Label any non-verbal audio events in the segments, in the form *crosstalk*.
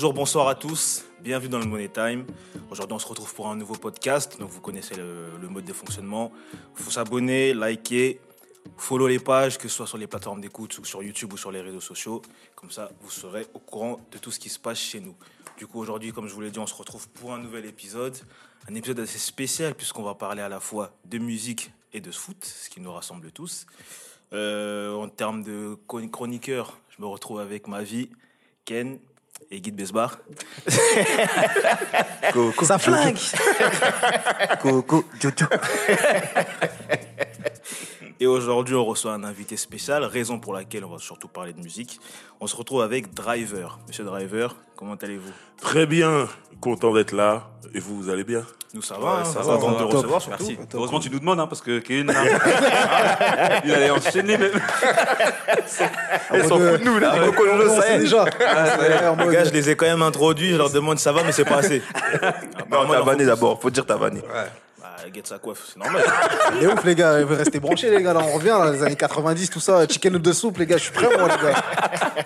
Bonjour, bonsoir à tous. Bienvenue dans le Money Time. Aujourd'hui, on se retrouve pour un nouveau podcast. Donc, vous connaissez le, mode de fonctionnement. Il faut s'abonner, liker, follow les pages, que ce soit sur les plateformes d'écoute ou sur YouTube ou sur les réseaux sociaux. Comme ça, vous serez au courant de tout ce qui se passe chez nous. Du coup, aujourd'hui, comme je vous l'ai dit, on se retrouve pour un nouvel épisode. Un épisode assez spécial puisqu'on va parler à la fois de musique et de foot, ce qui nous rassemble tous. Euh, en termes de chroniqueur, je me retrouve avec ma vie, Ken et Guy Besbar. *laughs* Ça flingue Coco, Jojo. *laughs* Et aujourd'hui, on reçoit un invité spécial, raison pour laquelle on va surtout parler de musique. On se retrouve avec Driver. Monsieur Driver, comment allez-vous? Très bien, content d'être là. Et vous, vous allez bien? Nous, ça va, ça, va, content de te recevoir surtout. Merci. Heureusement, tu nous demandes, hein, parce que Kevin, *laughs* il allait enchaîner même. Ils s'en foutent de nous, là. Coco, sait déjà. Les gars, je les ai quand même introduits, je leur demande ça va, mais c'est pas assez. *laughs* Non, t'as vanné d'abord, faut dire t'as vanné. Ouais guette sa coiffe, c'est normal. *laughs* Il est ouf, les gars. Vous restez branchés, les gars. Là, on revient, dans les années 90, tout ça. Chicken de soupe, les gars. Je suis prêt, moi, les gars. *laughs*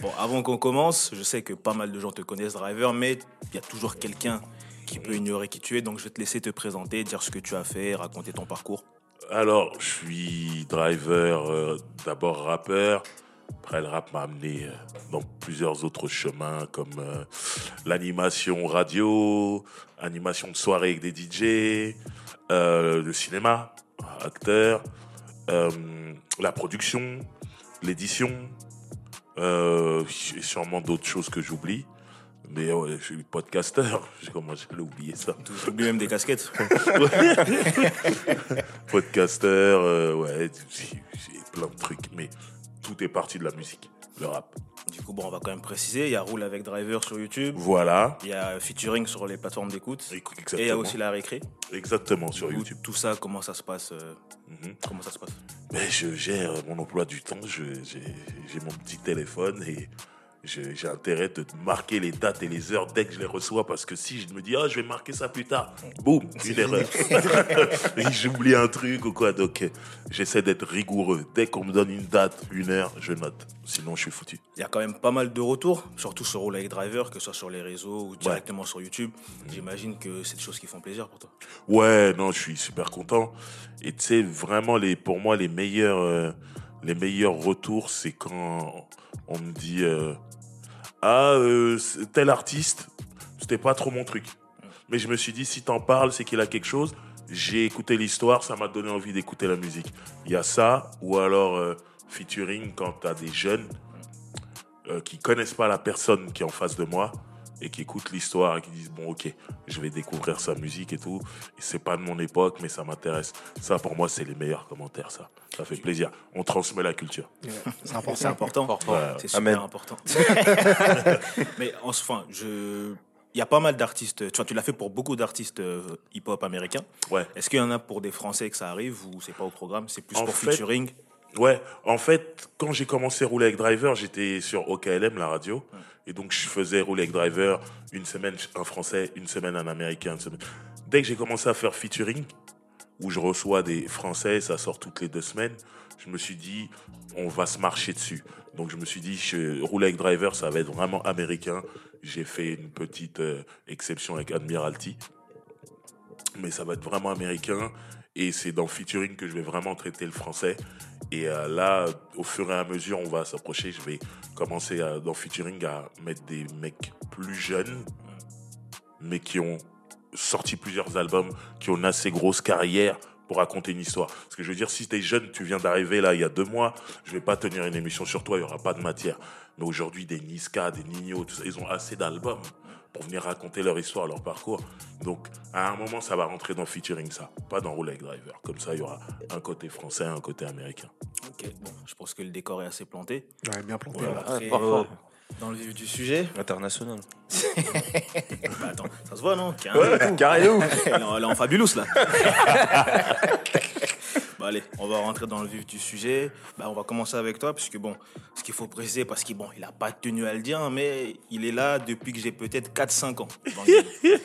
Bon, avant qu'on commence, je sais que pas mal de gens te connaissent, Driver, mais il y a toujours quelqu'un qui peut ignorer qui tu es. Donc, je vais te laisser te présenter, dire ce que tu as fait, raconter ton parcours. Alors, je suis driver, euh, d'abord rappeur. Après, le rap m'a amené euh, dans plusieurs autres chemins comme euh, l'animation radio, animation de soirée avec des DJ, euh, le cinéma, acteur, la production, l'édition, et sûrement d'autres choses que j'oublie. Mais je suis podcasteur, *laughs* j'ai commencé à l'oublier ça. Tu oublies même des casquettes. *laughs* *laughs* podcasteur, ouais, j'ai plein de trucs. Mais tout est parti de la musique, le rap. Du coup, bon, on va quand même préciser, il y a Roule avec Driver sur YouTube. Voilà. Il y a featuring sur les plateformes d'écoute. Et il y a aussi la récré. Exactement, sur YouTube. Tout ça, comment ça se passe euh, mhm. Comment ça se passe? Ben, Je gère mon emploi du temps, j'ai mon petit téléphone et j'ai intérêt de marquer les dates et les heures dès que je les reçois parce que si je me dis, ah, je vais marquer ça plus tard, boum, une erreur. *laughs* J'oublie un truc ou quoi. Donc, j'essaie d'être rigoureux. Dès qu'on me donne une date, une heure, je note. Sinon, je suis foutu. Il y a quand même pas mal de retours, surtout sur Roll Driver, que ce soit sur les réseaux ou directement sur YouTube. J'imagine que c'est des choses qui font plaisir pour toi. Ouais, non, je suis super content. Et tu sais, vraiment, les, pour moi, les meilleurs, euh, les meilleurs retours, c'est quand on me dit, euh, ah, euh, tel artiste, c'était pas trop mon truc. Mais je me suis dit, si t'en parles, c'est qu'il a quelque chose. J'ai écouté l'histoire, ça m'a donné envie d'écouter la musique. Il y a ça, ou alors euh, featuring quand t'as des jeunes euh, qui connaissent pas la personne qui est en face de moi et qui écoutent l'histoire et qui disent bon ok je vais découvrir sa musique et tout. Et c'est pas de mon époque mais ça m'intéresse. Ça pour moi c'est les meilleurs commentaires ça. Ça fait plaisir. On transmet la culture. *laughs* C'est important. C'est important. C'est super important. *laughs* Mais enfin je il y a pas mal d'artistes. Tu vois, tu l'as fait pour beaucoup d'artistes euh, hip-hop américains. Ouais. Est-ce qu'il y en a pour des Français que ça arrive ou c'est pas au programme? C'est plus pour featuring? Ouais, en fait, quand j'ai commencé à rouler avec Driver, j'étais sur OKLM, la radio. Et donc, je faisais rouler avec Driver une semaine un français, une semaine un américain. Dès que j'ai commencé à faire featuring, où je reçois des français, ça sort toutes les deux semaines, je me suis dit, on va se marcher dessus. Donc, je me suis dit, je, rouler avec Driver, ça va être vraiment américain. J'ai fait une petite euh, exception avec Admiralty. Mais ça va être vraiment américain. Et c'est dans featuring que je vais vraiment traiter le français. Et euh, là, au fur et à mesure, on va s'approcher. Je vais commencer dans featuring à mettre des mecs plus jeunes, mais qui ont sorti plusieurs albums, qui ont une assez grosse carrière pour raconter une histoire. Parce que je veux dire, si tu es jeune, tu viens d'arriver là il y a deux mois, je vais pas tenir une émission sur toi, il y aura pas de matière. Mais aujourd'hui, des Niska, des Nino, tout ça, ils ont assez d'albums pour venir raconter leur histoire, leur parcours. Donc, à un moment, ça va rentrer dans featuring ça, pas dans Rolex Driver. Comme ça, il y aura un côté français, un côté américain. Ok, bon, je pense que le décor est assez planté. Ouais, bien planté. Euh, dans le vif du sujet. International. *laughs* bah attends, ça se voit, non? Carré, où Là, *laughs* en fabulous, là. *laughs* Bah, allez, on va rentrer dans le vif du sujet. Bah, on va commencer avec toi, puisque bon, ce qu'il faut préciser, parce qu'il bon, il a pas tenu à le dire, mais il est là depuis que j'ai peut-être 4-5 ans.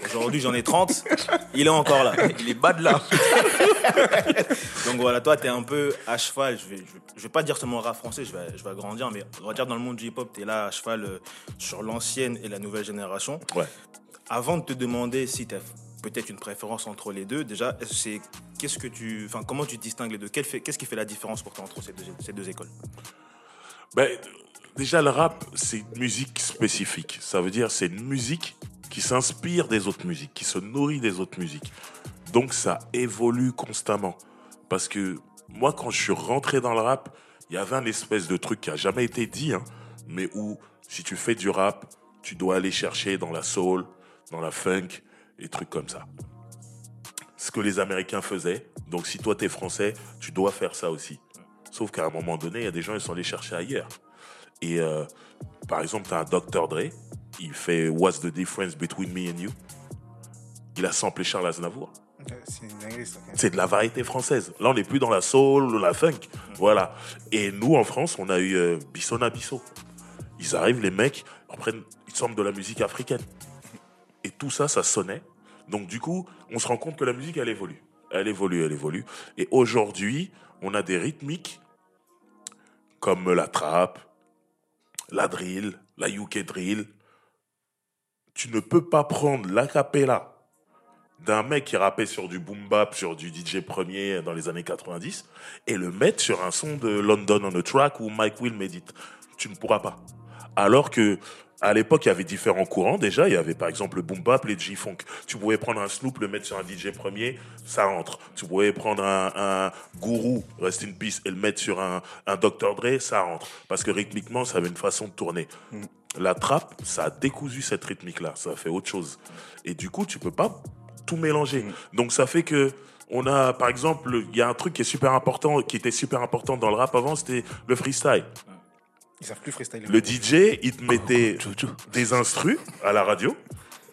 Aujourd'hui, j'en ai 30. Il est encore là. Il est bas de là. *laughs* Donc voilà, toi, tu es un peu à cheval. Je vais, je vais, pas dire seulement rap français, je vais, je vais agrandir, mais on va dire dans le monde du hip-hop, tu es là à cheval euh, sur l'ancienne et la nouvelle génération. Ouais. Avant de te demander si tu as peut-être une préférence entre les deux, déjà, c'est qu'est-ce que tu, enfin, comment tu distingues les deux? Qu'est-ce qui fait la différence pour toi entre ces deux, ces deux écoles? Ben, déjà, le rap, c'est une musique spécifique. Ça veut dire c'est une musique qui s'inspire des autres musiques, qui se nourrit des autres musiques. Donc, ça évolue constamment. Parce que moi, quand je suis rentré dans le rap, il y avait un espèce de truc qui a jamais été dit, hein, mais où, si tu fais du rap, tu dois aller chercher dans la soul, dans la funk, et trucs comme ça. Ce que les Américains faisaient. Donc, si toi, t'es français, tu dois faire ça aussi. Sauf qu'à un moment donné, il y a des gens, ils sont allés chercher ailleurs. Et euh, par exemple, tu as un Dr. Dre, il fait What's the difference between me and you? Il a samplé Charles Aznavour. C'est de la variété française. Là, on n'est plus dans la soul, la funk. Voilà. Et nous, en France, on a eu euh, Bissona Bisso. Ils arrivent, les mecs, ils prennent, ils samplent de la musique africaine. Et tout ça, ça sonnait. Donc, du coup, on se rend compte que la musique, elle évolue. Elle évolue, elle évolue. Et aujourd'hui, on a des rythmiques comme la trap, la drill, la UK drill. Tu ne peux pas prendre l'acapella d'un mec qui rappait sur du boom bap, sur du DJ premier dans les années 90, et le mettre sur un son de London on a track où Mike Will médite. Tu ne pourras pas. Alors que à l'époque, il y avait différents courants déjà. Il y avait par exemple le boom bap, les G-funk. Tu pouvais prendre un Snoop, le mettre sur un DJ premier, ça entre. Tu pouvais prendre un, un Guru, Rest in Peace, et le mettre sur un, un Dr. Dre, ça rentre. Parce que rythmiquement, ça avait une façon de tourner. La trappe, ça a décousu cette rythmique-là. Ça a fait autre chose. Et du coup, tu peux pas tout mélanger. Donc ça fait que on a, par exemple, il y a un truc qui est super important, qui était super important dans le rap avant, c'était le freestyle. Ils savent plus freestyler. Le DJ, il te mettait des instrus à la radio.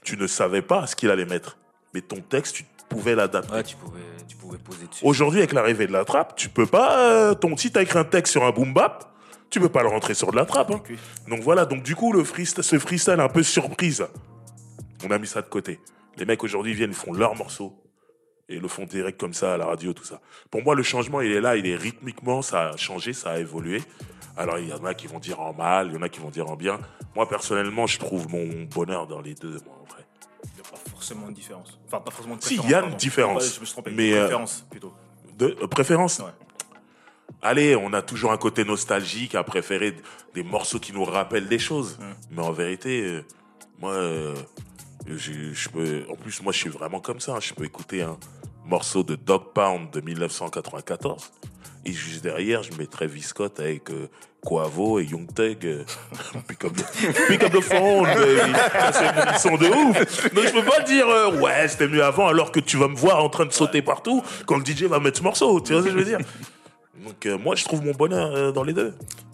Tu ne savais pas ce qu'il allait mettre. Mais ton texte, tu pouvais l'adapter. Ouais, tu pouvais, tu pouvais poser dessus. Aujourd'hui, avec l'arrivée de la trappe, tu peux pas. euh, ton si t'as écrit un texte sur un boom bap, tu peux pas le rentrer sur de la trappe. hein. Donc voilà. Donc du coup, le freestyle, ce freestyle un peu surprise, on a mis ça de côté. Les mecs aujourd'hui viennent, font leur morceau et le font direct comme ça à la radio, tout ça. Pour moi, le changement, il est là, il est rythmiquement, ça a changé, ça a évolué. Alors il y en a qui vont dire en mal, il y en a qui vont dire en bien. Moi personnellement, je trouve mon bonheur dans les deux, moi en vrai. Il n'y a pas forcément de différence. Enfin, pas forcément de Si, il y a une différence. Je me suis trompé. Mais, euh, préférence plutôt. De euh, préférence? Ouais. Allez, on a toujours un côté nostalgique à préférer des morceaux qui nous rappellent des choses. Mais en vérité, euh, moi, euh, je peux. En plus, moi, je suis vraiment comme ça. hein. Je peux écouter un morceau de Dog Pound de 1994 et juste derrière, je mettrais Viscott avec euh, Quavo et Young Thug. euh, pick, up the, pick up the phone, c'est son de ouf. Donc, je peux pas dire euh, ouais, c'était mieux avant, alors que tu vas me voir en train de sauter partout quand le DJ va mettre ce morceau. Tu vois ce que je veux dire? Donc, euh, moi, je trouve mon bonheur euh, dans les deux.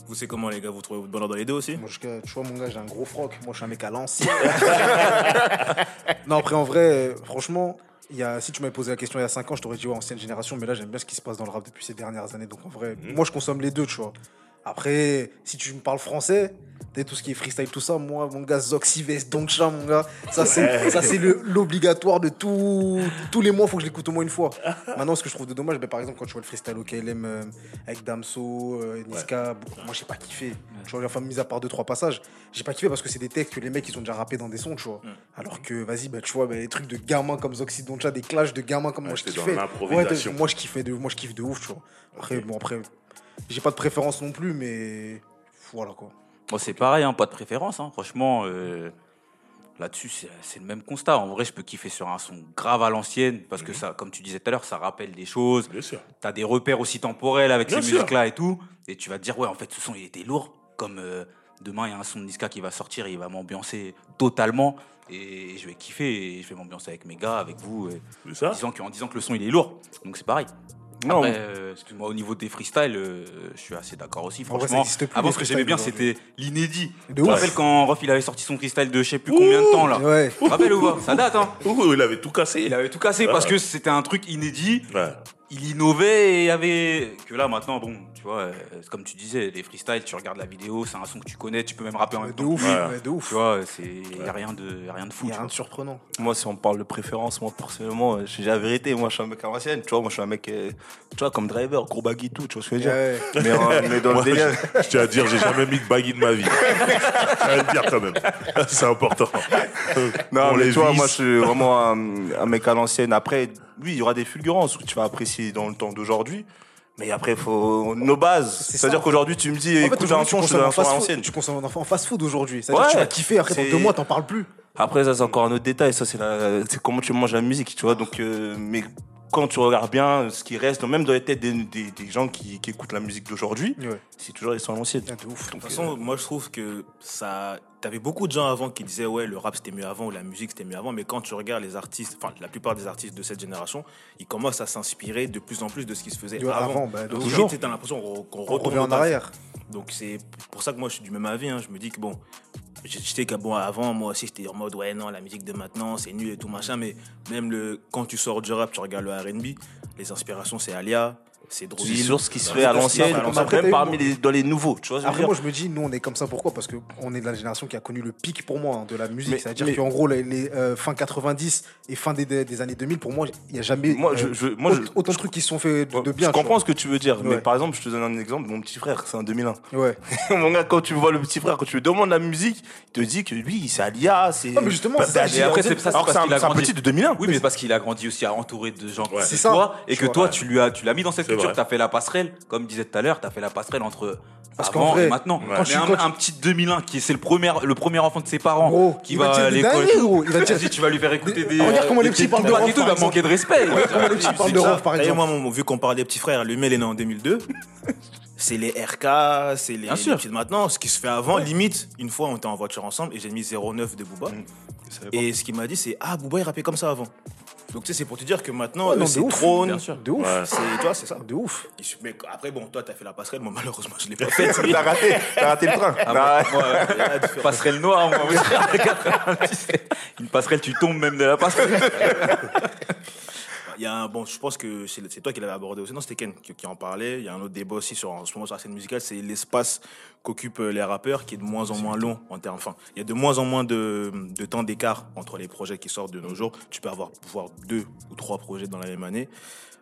Vous savez comment, les gars, vous trouvez votre bonheur dans les deux aussi? Moi, je- tu vois, mon gars, j'ai un gros froc. Moi, je suis un mec à l'ancienne. *laughs* non, après, en vrai, franchement, il y a, si tu m'avais posé la question il y a 5 ans, je t'aurais dit ouais, ancienne génération. Mais là, j'aime bien ce qui se passe dans le rap depuis ces dernières années. Donc, en vrai, moi, je consomme les deux, tu vois. Après, si tu me parles français, tout ce qui est freestyle, tout ça, moi, mon gars, Zoxives, Donchat, mon gars, ça, c'est, ça, c'est le- l'obligatoire de tout, tous les mois, faut que je l'écoute au moins une fois. Maintenant, ce que je trouve de dommage, ben, par exemple, quand tu vois le freestyle au KLM euh, avec Damso, euh, Niska, moi, j'ai pas kiffé. Tu vois, enfin, mis à part deux, trois passages, j'ai pas kiffé parce que c'est des textes que les mecs, ils ont déjà rappé dans des sons, tu vois. Alors que, vas-y, bah, tu vois, bah, les trucs de gamins comme Zoxy Doncha, des clashs de gamins comme moi, je kiffais. Ouais, moi, je kiffais de, moi, je kiffe de ouf, tu vois. Après, bon, après, j'ai pas de préférence non plus, mais voilà, quoi. Moi, c'est pareil, hein, pas de préférence. hein. Franchement, euh, là-dessus, c'est le même constat. En vrai, je peux kiffer sur un son grave à l'ancienne parce Mhm. que ça, comme tu disais tout à l'heure, ça rappelle des choses. Bien sûr. T'as des repères aussi temporels avec Bien ces musiques-là et tout. Et tu vas te dire, ouais, en fait, ce son, il était lourd. Comme euh, demain, il y a un son de Niska qui va sortir et il va m'ambiancer totalement. Et je vais kiffer et je vais m'ambiancer avec mes gars, avec vous, et- C'est ça en, disant que, en disant que le son, il est lourd. Donc, c'est pareil. Non, Après, euh, excuse-moi, au niveau des freestyles, euh, je suis assez d'accord aussi. En vrai, ça Franchement, existe plus, avant, les ce que j'aimais bien, c'était l'inédit. De Tu te rappelles quand Rof, il avait sorti son freestyle de je sais plus combien de temps, là Ouais. Tu te rappelles ou pas Ça date, hein Ouh, il avait tout cassé. Il avait tout cassé parce que c'était un truc inédit. Ouais. il innovait et il y avait que là maintenant bon tu vois euh, comme tu disais les freestyles tu regardes la vidéo c'est un son que tu connais tu peux même rapper en même de temps ouf, Ouais. mais de ouf. tu vois c'est y a rien de rien de fou Il y tu a rien vois. de surprenant. Moi, si on parle de préférence, moi, personnellement, euh, j'ai la vérité. Moi, je suis un mec à l'ancienne. Tu vois, moi, je suis un mec, euh, tu vois, comme driver, gros baggy tout. Tu vois ce que je veux dire Ouais. mais, euh, *laughs* mais dans Moi, le délire. je, je tiens à dire, j'ai jamais mis de baggy de ma vie. Je tiens à le dire quand même. *laughs* C'est important. Non, On mais les tu vois, moi, je suis vraiment un, un mec à l'ancienne. Après, oui, il y aura des fulgurances que tu vas apprécier dans le temps d'aujourd'hui. Mais après, faut nos bases. C'est C'est-à-dire qu'aujourd'hui, tu me dis, En écoute, j'ai un son, je te consommes donne en un son à l'ancienne. Tu consommes en fast-food aujourd'hui. C'est-à-dire Ouais, que tu vas kiffer, après, dans deux mois, t'en parles plus. Après, ça, c'est encore un autre détail. Ça, c'est la- c'est comment tu manges la musique, tu vois. Donc, euh, mais quand tu regardes bien ce qui reste, même dans les têtes des, des- des gens qui, qui écoutent la musique d'aujourd'hui, Ouais. c'est toujours ils sont à l'ancienne. Ah, de ouf. De toute façon, moi je trouve que ça. T'avais beaucoup de gens avant qui disaient ouais le rap c'était mieux avant ou la musique c'était mieux avant, mais quand tu regardes les artistes, enfin la plupart des artistes de cette génération, ils commencent à s'inspirer de plus en plus de ce qui se faisait avant. bah, toujours. T'as l'impression qu'on retourne revient en arrière. Donc c'est pour ça que moi je suis du même avis. hein. Je me dis que bon, sais que bon avant moi aussi j'étais en mode ouais non la musique de maintenant c'est nul et tout machin, mais même le quand tu sors du rap, tu regardes le R&B, les inspirations c'est Alia, c'est ce qui se Bah, fait à l'ancienne, même parmi les, dans les nouveaux, tu vois Après, moi, je me dis, nous, on est comme ça. Pourquoi? Parce qu'on est de la génération qui a connu le pic pour moi hein, de la musique. C'est-à-dire qu'en gros, les, les, euh, fin 90 et fin des, des, années 2000, pour moi, il n'y a jamais Moi, je- euh, je- moi, je- autant, autant de trucs qui se sont faits de, de bien. je comprends ce que tu veux dire, mais par exemple, je te donne un exemple. Mon petit frère, c'est un 2001. vois. Ouais. *laughs* Mon gars, quand tu vois le petit frère, quand tu lui demandes la musique, il te dit que lui, c'est Alia, c'est. Ah, mais justement, après, c'est un, qu'il a c'est un grandi. petit de 2001. Oui, mais parce qu'il a grandi aussi à entouré de gens comme C'est ça. toi et que toi tu lui as tu l'as mis dans cette C'est culture, vrai. tu as fait la passerelle comme disait tout à l'heure, tu as fait la passerelle entre Parce avant vrai, et maintenant. quand Mais un, quand un petit 2001 qui c'est le premier le premier enfant de ses parents Gros, qui va, va à des l'école. Il va *laughs* dire- tu vas lui faire écouter des Regarde comment les des petits parlent de tout, il va manquer de respect. Comment les petits parlent de rap, par Et exemple. moi, vu qu'on parle des petits frères, lui, il est né en 2002. *laughs* C'est les RK, c'est les, Bien les sûr. petits de maintenant. Ce qui se fait avant, limite, une fois, on était en voiture ensemble et j'ai mis 09 de Booba. Et ce qu'il m'a dit, c'est Ah, Booba, il rappait comme ça avant. Donc, tu sais, c'est pour te dire que maintenant, Ouais, non, c'est ouf. trône. De ouf. Ouais. C'est toi, c'est ça. De ouf. Mais après, bon, toi, t'as fait la passerelle. Moi, malheureusement, je l'ai pas *laughs* faite. T'as raté, t'as raté le train. Bah, Moi, euh, passerelle noire, moi, oui. *laughs* Une passerelle, tu tombes même de la passerelle. *laughs* Y a un, bon, je pense que c'est toi qui l'avais abordé aussi. Non, c'était Ken qui, en parlait. Il y a un autre débat aussi sur, en sur la scène musicale, c'est l'espace qu'occupent euh, les rappeurs qui est de moins en moins long en termes. Enfin, il y a de moins en moins de, de temps d'écart entre les projets qui sortent de nos jours. Tu peux avoir pouvoir deux ou trois projets dans la même année.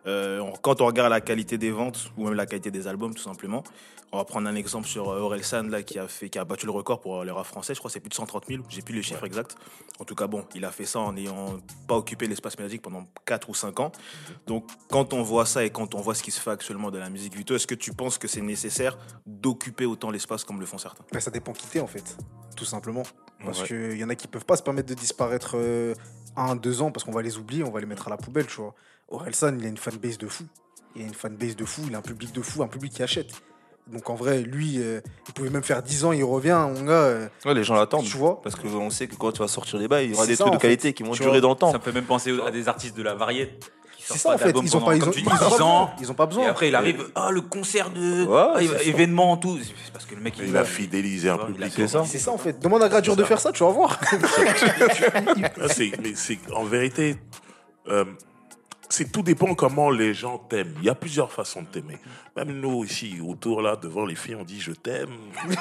Euh, quand on regarde la qualité des ventes ou même la qualité des albums, tout simplement, on va prendre un exemple sur euh, Orelsan là qui a fait, qui a battu le record pour euh, le rap français. Je crois que c'est plus de 130 000. J'ai plus les chiffres exacts. En tout cas, bon, il a fait ça en n'ayant pas occupé l'espace médiatique pendant 4 ou 5 ans. Donc, quand on voit ça et quand on voit ce qui se fait actuellement de la musique Vito, est-ce que tu penses que c'est nécessaire d'occuper autant l'espace comme le font certains? Bah, ça dépend qui t'es, en fait. Tout simplement. Parce Ouais. qu'il y en a qui peuvent pas se permettre de disparaître euh, un, deux ans parce qu'on va les oublier, on va les mettre à la poubelle, tu vois. Orelsan, il a une fanbase de fou. Il a une fanbase de fou, il a un public de fou, un public qui achète. Donc en vrai, lui, euh, il pouvait même faire 10 ans, il revient, mon gars. euh, Ouais, les gens l'attendent. Tu vois Parce qu'on sait que quand tu vas sortir les bails, il y aura des ça, trucs de fait. qualité qui vont Tu durer vois. dans le temps. Ça fait même penser à des artistes de la variété C'est ça pas en fait, ils ont pas, ils ont, ils ont pas 10 ans. besoin. Ils ont pas besoin. Et après, il arrive, ah, le concert de. Ouais, ah, il va- c'est ça. événement, tout. C'est parce que le mec, Il a fidélisé un il a C'est ça. C'est ça en fait. Demande à Gradure de faire ça, tu vas voir. Ah, c'est en vérité, euh, c'est tout dépend comment les gens t'aiment. Il y a plusieurs façons de t'aimer. Même nous ici autour là devant les filles, on dit je t'aime. *laughs* on dit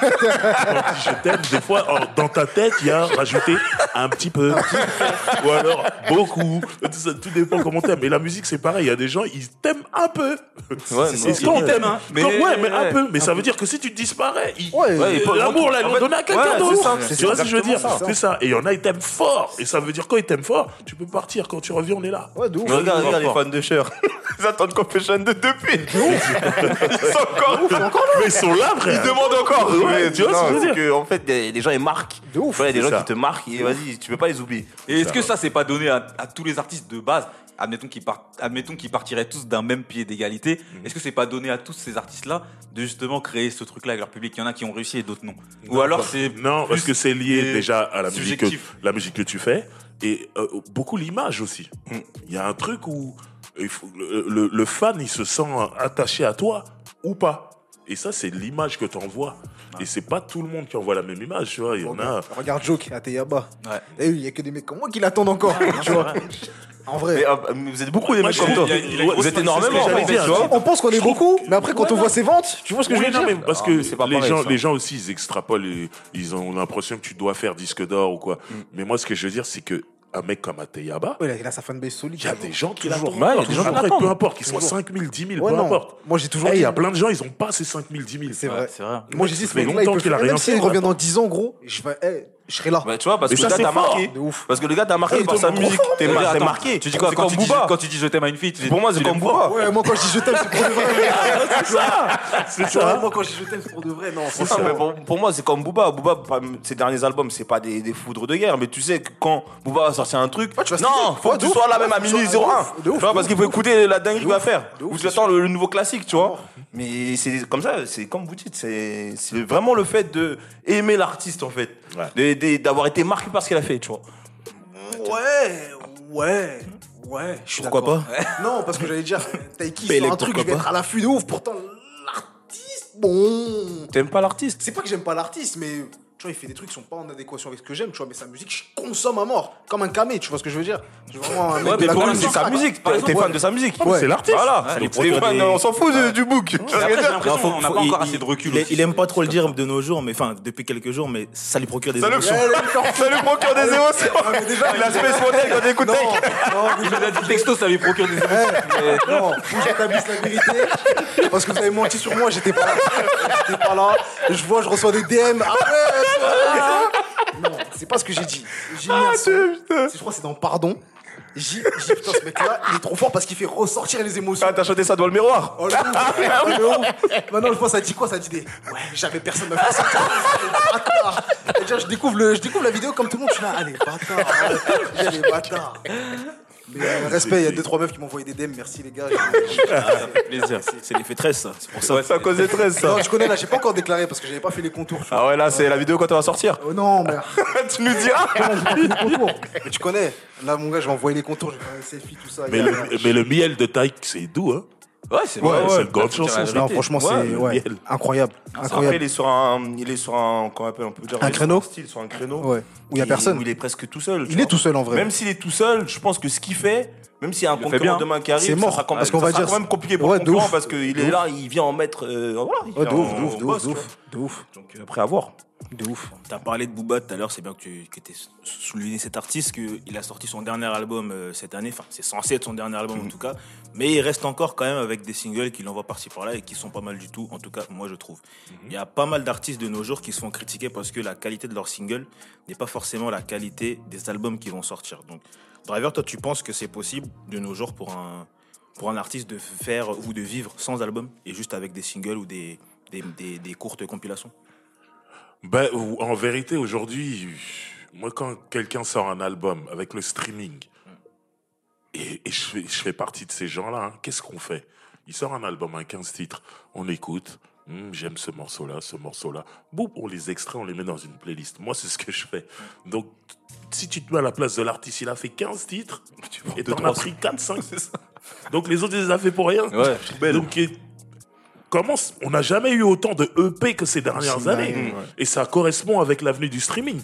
je t'aime. Des fois, dans ta tête, il y a rajouté un petit peu, ou alors beaucoup. Tout, ça, tout dépend comment t'aimes. Et la musique, c'est pareil. Il y a des gens, ils t'aiment un peu. Ouais, C'est qu'on ouais. t'aime, hein. Mais, ouais, mais un peu. Mais ça veut dire que si tu disparais, ils- Ouais, Ouais, il L'amour, là, donné à quelqu'un ouais, d'autre. c'est ça, Tu c'est vois ce que je veux dire? C'est ça. Et il y en a, ils t'aiment fort. Et ça veut dire, quand ils t'aiment fort, tu peux partir. Quand tu reviens, on est là. Ouais, les fans de Cher. *laughs* Ils attendent Confession de depuis. *laughs* Ils sont encore. Mais ils sont là, Ils frère. demandent encore. Ouais, Mais tu vois ce que je veux dire que, En fait, les les gens ils marquent. De ouf. Il y a des gens ça. qui te marquent et vas-y, tu peux pas les oublier. Et est-ce que ça, c'est pas donné à, à tous les artistes de base? Admettons qu'ils partent, admettons qu'ils partiraient tous d'un même pied d'égalité. Mhm. Est-ce que c'est pas donné à tous ces artistes-là de justement créer ce truc-là avec leur public? Il y en a qui ont réussi et d'autres non. Ou Non, alors bah, c'est non parce plus que c'est lié des déjà à la musique que, la musique que tu fais et euh, beaucoup l'image aussi. Il y a un truc où il faut- le, le- le fan il se sent attaché à toi ou pas. Et ça, c'est l'image que tu envoies. Et c'est pas tout le monde qui envoie la même image, tu vois. Il y en a. Regarde Joke à Teyaba. Ouais. Et il y a que des mecs comme moi qui l'attendent encore. tu vois. En vrai. Mais, ah, mais vous êtes beaucoup des mecs comme toi. Vous êtes énormément. vois. On pense qu'on est beaucoup, mais après quand on voit ses ventes, tu vois ce que Oui, je veux non, dire mais parce Ah, que les, gens, les gens aussi, ils extrapolent, et ils ont l'impression que tu dois faire disque d'or ou quoi. Mm. Mais moi, ce que je veux dire, c'est que un mec comme Ateyaba, Ouais, il a sa fanbase solide. il y a des gens qui Toujours. l'attendent. Ouais, il y a des gens qui l'attendent. Peu importe, qu'ils soient Toujours. 5 000, 10 000, Ouais, peu non. importe. Moi j'ai toujours Eh, Il dit. y a plein de gens, ils ont pas ces 5 000, 10 000. C'est vrai. c'est vrai. Moi j'ai dit, ce Ça fait mec-là, il longtemps peut qu'il a faire- rien Même s'il revient dans 10 ans, gros, je vais, eh, je serai là. Bah, tu vois, parce Mais que ça, le gars c'est t'a marqué. De ouf. Parce que le gars t'a marqué par sa musique. T'es marqué. Tu dis quoi C'est quand comme tu dis, Booba. quand tu dis je t'aime à une fille tu- Pour moi, c'est comme Booba. Ouais, moi quand je dis je t'aime, c'est pour de vrai. *laughs* C'est ça. C'est ça. Moi quand je dis je t'aime, c'est pour de vrai. Non, Non, mais pour, moi, c'est comme Booba. Booba, ses derniers albums, c'est pas des, foudres de guerre, mais tu sais que quand Booba va sortir un truc, non, faut que tu sois là même à minuit de ouf, 01. de ouf, Tu vois, de parce qu'il faut écouter la dinguerie qu'il va faire. Ou tu c'est attends le, nouveau classique, tu vois. Mais c'est comme ça, c'est comme vous dites, c'est c'est vraiment le fait de aimer l'artiste en fait, d'avoir été marqué par ce qu'il a fait, tu vois. Ouais, ouais, ouais. Je suis Pourquoi d'accord. Non, parce que j'allais dire, Taiki sort un truc, je vais être à l'affût de ouf. Pourtant, l'artiste, bon. T'aimes pas l'artiste C'est pas que j'aime pas l'artiste, mais tu vois, il fait des trucs qui sont pas en adéquation avec ce que j'aime, tu vois. Mais sa musique, je consomme à mort. Comme un camé, tu vois ce que je veux dire Je suis vraiment un mec Ouais, de mais la pour lui, culture c'est sa musique. Par T'es exemple, fan ouais. de sa musique. C'est l'artiste. Voilà. T'es fan, des- on s'en fout du- du book. Tu vois ce que je après, veux j'ai dire l'impression Non, faut- qu'on n'a faut- pas encore il- assez de recul. Il, aussi. il aime pas trop le dire de nos jours, mais enfin depuis quelques jours, mais ça lui procure des Ça le- émotions. Ça lui procure des émotions. mais déjà, quand il écoute Non, Take. non, Il a dit texto, ça lui procure des Eh, non, faut que j'établisse la vérité. Parce que vous avez menti sur moi, j'étais pas là. J'étais pas là. Je vois, je reçois des DM. Ah ouais. Non, c'est pas ce que j'ai dit. J'ai mis un son. Je crois que c'est dans Pardon. J'ai j'ai dit, putain, ce mec-là, il est trop fort parce qu'il fait ressortir les émotions. Ah, t'as chanté ça devant le miroir Oh, le ouf. Oh, le ouf. Maintenant, je vois, ça dit quoi Ça dit des. Ouais, j'avais personne m'a fait ça. Bâtard. Déjà, je découvre, le, je découvre la vidéo comme tout le monde. Je suis là, allez, bâtard. Allez, les bâtards. Mais euh, respect, il y a 2-3 meufs qui m'ont envoyé des DM. Merci, les gars. plaisir. C'est- l'effet 13, ça. C'est pour ça. Ouais, c'est à cause des 13, ça. Non, tu connais, là, j'ai pas encore déclaré parce que j'avais pas fait les contours. Ah ouais, là, c'est la vidéo quand elle va sortir. Oh non, mais. *laughs* tu nous diras. Comment j'ai pas fait les contours Mais tu connais. Là, mon gars, je vais envoyer les contours, je vais faire un selfie, tout ça. Mais le, mais le miel de Taïk, c'est doux, hein. Ouais, c'est Ouais, vrai. c'est une grande chanson. Non, franchement, Ouais, c'est incroyable. Après, Incroyable. il est sur un, il est sur un, comment on appelle, on peut dire, Un créneau style, sur un créneau. Ouais. Où il y a personne. Où il est presque tout seul. Il vois. est tout seul en vrai. Même s'il est tout seul, je pense que ce qu'il fait, même s'il y a un Il concurrent bien. demain qui arrive, C'est ça mort, sera quand parce même, qu'on ça va sera dire- quand même compliqué pour Ouais, le concurrent ouf. parce qu'il est ouf. là, il vient en mettre, euh, voilà. il Ouais, de ouf, en de ouf, de boss, ouf, de ouf. Donc après à voir. De ouf. T'as parlé de Booba tout à l'heure, c'est bien que tu que aies souligné cet artiste, qu'il a sorti son dernier album euh, cette année, enfin c'est censé être son dernier album en tout cas, mais il reste encore quand même avec des singles qui l'envoient par-ci par-là et qui sont pas mal du tout, en tout cas moi je trouve. Il y a pas mal d'artistes de nos jours qui se font critiquer parce que la qualité de leurs singles n'est pas forcément la qualité des albums qui vont sortir. Donc Driver, toi tu penses que c'est possible de nos jours pour un, pour un artiste de faire ou de vivre sans album et juste avec des singles ou des, courtes compilations? Ben, en vérité, aujourd'hui, moi, quand quelqu'un sort un album avec le streaming, et, et je, fais, je fais partie de ces gens-là, hein, qu'est-ce qu'on fait? Il sort un album à 15 titres, on écoute, Hum, j'aime ce morceau-là, ce morceau-là. Boum, on les extrait, on les met dans une playlist. Moi, c'est ce que je fais. Donc, si tu te mets à la place de l'artiste, il a fait 15 titres, et t'en as pris 4, 5, *laughs* Donc, les autres, ils les a fait pour rien. Ouais, Donc, comment on n'a jamais eu autant de EP que ces dernières C'est années. dingue, Et ça correspond avec l'avenue du streaming.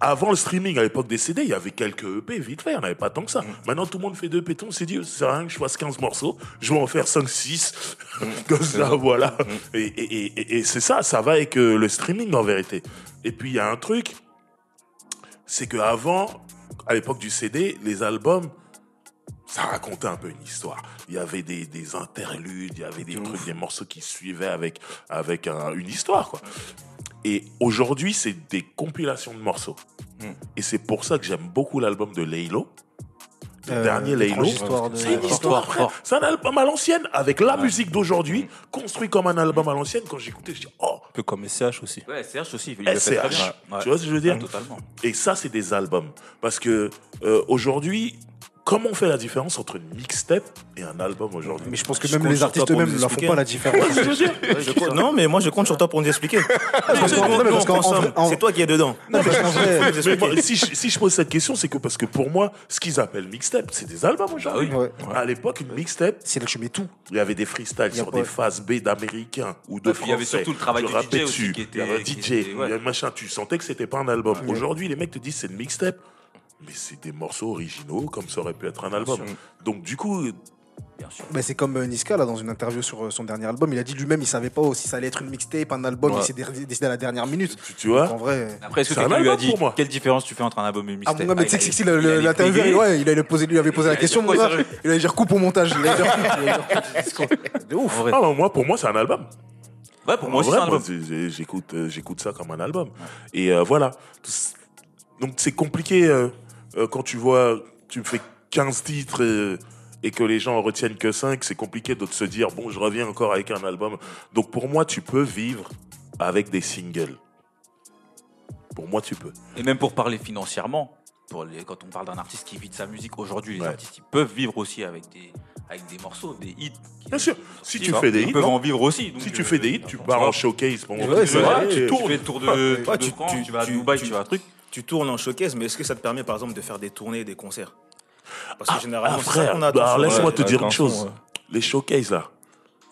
Avant le streaming, à l'époque des CD, il y avait quelques EP, vite fait, il n'y en avait pas tant que ça. Maintenant, tout le monde fait deux EP. On s'est dit, c'est rien que je fasse 15 morceaux, je vais en faire 5, 6. *laughs* Comme ça, voilà. Et, et- et- et c'est ça, ça va avec euh, le streaming en vérité. Et puis, il y a un truc, c'est qu'avant, à l'époque du CD, les albums, ça racontait un peu une histoire. Il y avait des, des interludes, il y avait des trucs, des morceaux qui suivaient avec, avec un- une histoire, quoi. Et aujourd'hui, c'est des compilations de morceaux. Et c'est pour ça que j'aime beaucoup l'album de Laylo. Le Euh, dernier Laylo. De- C'est une histoire, frère. C'est un album à l'ancienne, avec la musique d'aujourd'hui, construit comme un album à l'ancienne. Quand j'écoutais, je dis, oh, Un peu comme SCH aussi. Ouais, CH aussi. Il SCH. très bien. Ouais. Tu vois ce que je veux dire Ouais, Totalement. Et ça, c'est des albums. Parce que euh, aujourd'hui, comment on fait la différence entre une mixtape et un album aujourd'hui Mais je pense que Je même les artistes eux-mêmes ne la font pas la différence. *laughs* Je compte- non, mais moi je compte sur toi pour nous expliquer. C'est toi qui es dedans. *laughs* Si, je, je pose cette question, c'est que parce que pour moi, ce qu'ils appellent mixtape, c'est des albums aujourd'hui. Ouais. À l'époque, une mixtape, c'est là que tu mets tout. il y avait des freestyles sur pas- des phases B d'américains ou de puis il y avait français. surtout le travail du DJ Il y avait un DJ, il y a un machin. Tu sentais que c'était pas un album. Aujourd'hui, les mecs te disent c'est une mixtape. Mais c'est des morceaux originaux, comme ça aurait pu être un album. Donc, du coup, Bien sûr. Bah, c'est comme euh, Niska là dans une interview sur euh, son dernier album, il a dit lui-même il savait pas si ça allait être une mixtape, un album, Ouais. il s'est dé- décidé à la dernière minute. tu, tu vois, En vrai. Après, est-ce que quelqu'un lui a dit pour moi. quelle différence tu fais entre un album et une Ah mixtape gars, mais Ah, tu sais que l'interview, il allait poser, lui avait posé la Il a question, Il allait dire coupe au montage. Il allait dire. *laughs* *laughs* De ouf. Ah, bah, moi, pour moi, c'est un album. Ouais, pour moi aussi, vrai, c'est un moi, album. j'écoute, euh, j'écoute ça comme un album. Et euh, voilà. Donc c'est compliqué euh, quand tu vois, tu fais 15 titres et que les gens en retiennent que 5, c'est compliqué de se dire, bon, je reviens encore avec un album. Donc pour moi, tu peux vivre avec des singles. Pour moi, tu peux. Et même pour parler financièrement, pour les, quand on parle d'un artiste qui vit de sa musique, aujourd'hui, les Ouais. artistes ils peuvent vivre aussi avec des, avec des morceaux, des hits. qui- Bien sûr. Si tu fais des ils hits, peuvent non en vivre aussi. donc, Si tu euh, fais des hits, tu pars en showcase. Bon, Ouais, c'est Ouais, vrai, tu et- tournes, tu fais le tour de, tour Ouais, de tu- France, tu- tu vas à tu- Dubaï, tu- tu vas à un truc. Tu tournes en showcase, mais est-ce que ça te permet par exemple de faire des tournées, des concerts? Parce que Ah, généralement, ah, frère, bah, laisse-moi Ouais, te dire une chose. ouais. Les showcases, là,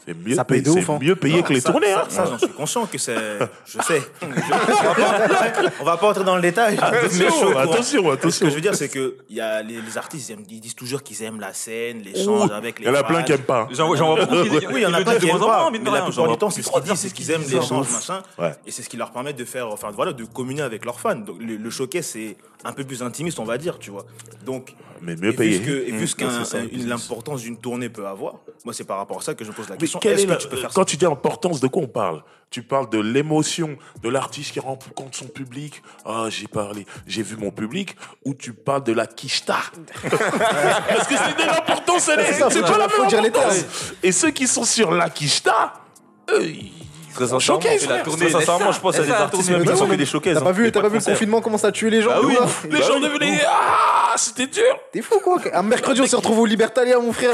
c'est mieux, Ça paye de ouf, hein. mieux payé que les Ça- tournées. Ça, hein. ça, j'en suis conscient que c'est. *laughs* Je sais. Je- on, va pas, on va pas entrer dans le détail. Attention, courant. attention, Ce que attention. je veux dire, c'est que il y a les, les artistes, ils, aiment- ils disent toujours qu'ils aiment la scène, l'échange avec les Il y en a plein qui aiment pas. J'en j'en vois beaucoup qui *laughs* Oui, il y en a le plein qui aiment pas, mais la plupart du temps, c'est ce qu'ils disent, c'est qu'ils aiment l'échange, machin, Ouais. et c'est ce qui leur permet de faire, enfin voilà, de communier avec leurs fans. Donc le, showcase, c'est un peu plus intimiste, on va dire, tu vois. Donc, Mais mieux payé. et vu ce Mmh, l'importance d'une tournée peut avoir, moi c'est par rapport à ça que je me pose la Mais question. quelle Est-ce est que la- tu peux faire ça quand tu dis importance, de quoi on parle Tu parles de l'émotion de l'artiste qui rencontre son public. Ah, j'ai parlé, j'ai vu mon public. Ou tu parles de la quicheta *laughs* Parce que c'est de l'importance, elle est- C'est ça, c'est faut pas la même importance. Et ceux qui sont sur la quicheta, eux, Très sincèrement, la tournée, Très sincèrement, je pense ça, à des artistes même qui sont que des showcases. T'as pas hein. vu, t'as pas vu le confinement comment ça a tué les gens Ah oui, là les gens devenaient. Ah, c'était dur. T'es fou quoi Un mercredi on se retrouve au Libertalia mon frère.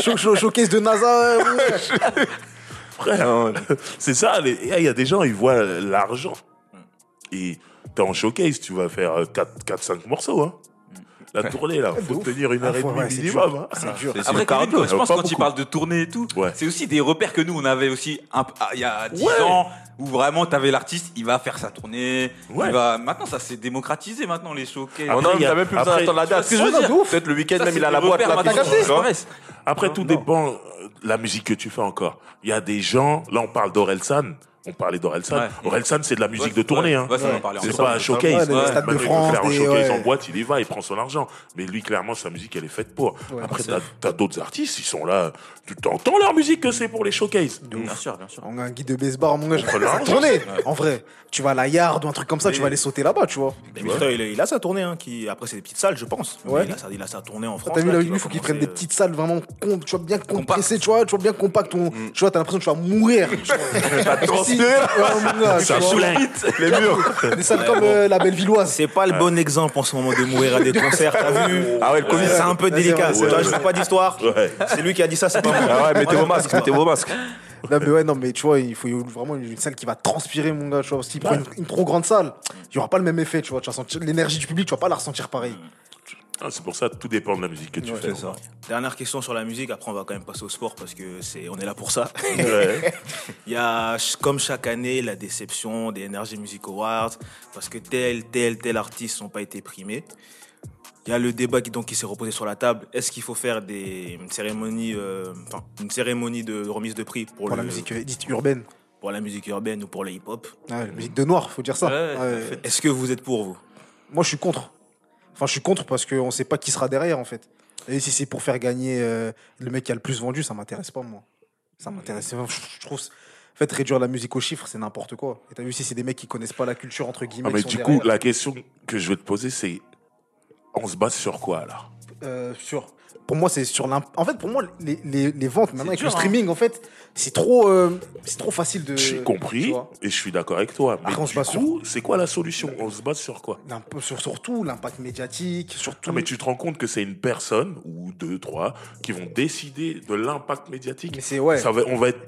Show- *laughs* show- Showcase de NASA. euh. Frère, c'est ça. les- Il y a des gens, ils voient l'argent. Et t'es en showcase, tu vas faire 4-5 morceaux. Hein. La tournée, là, faut ouf. tenir une Ah, heure et demie ouais, c'est minimum. dur. hein. C'est dur. C'est- c'est Après, Kevin, je pense quand beaucoup. parle de tournée et tout, Ouais. c'est aussi des repères que nous, on avait aussi un- ah, il y a 10 Ouais. ans, où vraiment, t'avais l'artiste, il va faire sa tournée. Ouais. Il va... Maintenant, ça s'est démocratisé, maintenant, les showcases. Oh Après, non, il a- t'as même plus besoin d'attendre la date. ce que je veux dire. Peut-être le week-end même, il a la boîte là. tu disparaissent. Après, tout dépend euh, de la musique que tu fais encore. Il y a des gens, là, on parle d'Orelsan. On parlait d'Orelsan. Ouais. Orelsan, c'est de la musique Ouais, de tournée. ouais, hein. C'est pas un showcase. Ouais, des Ouais. stades de Maintenant, il peut France, faire un showcase ouais. en boîte, il y va, il prend son argent. Mais lui, clairement, sa musique, elle est faite pour. Ouais, Après, t'as as, d'autres artistes, ils sont là. Tu t'entends leur musique que c'est pour les showcases. Bien sûr, bien sûr. On a un guide de baseball, mon gars. Tourner. En vrai, tu vas à la yard ou un truc comme ça, tu vas aller sauter là-bas, tu vois. Il, il a sa tournée, hein, qui, après c'est des petites salles, je pense. Il a, sa, il a sa tournée en France. T'as vu là, il faut qu'il prenne des petites salles vraiment tu vois, bien compressées, tu vois, bien compact. Ton, Tu vois, t'as l'impression que tu vas mourir. *laughs* tu Ça. Les murs. Des salles comme euh, la Bellevilloise. C'est pas le bon exemple en ce moment de mourir à des concerts, t'as vu Ah ouais, le Covid. C'est un peu délicat. je fais pas d'histoire. C'est lui qui a dit ça, c'est pas moi. Ah ouais, mettez vos masques, mettez vos masques. Non, mais ouais, non, mais tu vois, il faut vraiment une salle qui va transpirer, mon gars. Tu vois, s'il prend une, une trop grande salle, il y aura pas le même effet, tu vois. Tu vas sentir l'énergie du public, tu vas pas la ressentir pareil. Ah, c'est pour ça, tout dépend de la musique que tu Ouais, fais. Ça. Dernière question sur la musique, après on va quand même passer au sport parce que c'est, on est là pour ça. Ouais. *laughs* Il y a, comme chaque année, la déception des Energy Music Awards parce que tel, tel, tel artiste n'ont pas été primés. Il y a le débat qui, donc, qui s'est reposé sur la table. Est-ce qu'il faut faire des cérémonies, euh, enfin, une cérémonie de remise de prix pour, Pour la musique euh, dite urbaine. pour la musique urbaine ou pour le hip-hop? Ouais, la musique de noir, faut dire ça. Ouais, fait. Est-ce que vous êtes pour vous? Moi, je suis contre. Enfin, je suis contre parce qu'on sait pas qui sera derrière, en fait. Et si c'est pour faire gagner euh, le mec qui a le plus vendu, ça m'intéresse pas, moi. Ça m'intéresse. Je je trouve. En fait, réduire la musique aux chiffres, c'est n'importe quoi. Et t'as vu, si c'est des mecs qui connaissent pas la culture, entre guillemets, Ah, mais du coup, la question que je vais te poser, c'est on se base sur quoi là Euh, sur. Pour moi, c'est sur l'imp... En fait, pour moi, les, les, les ventes maintenant avec dur, le streaming, en fait, c'est trop, euh, c'est trop facile de. J'ai compris et je suis d'accord avec toi. Mais Après, on se base sur- coup, c'est quoi la solution? On se base sur quoi? Sur surtout l'impact médiatique, surtout. Ah, mais tu te rends compte que c'est une personne ou deux, trois qui vont décider de l'impact médiatique? Mais c'est ouais. Ça va, on va être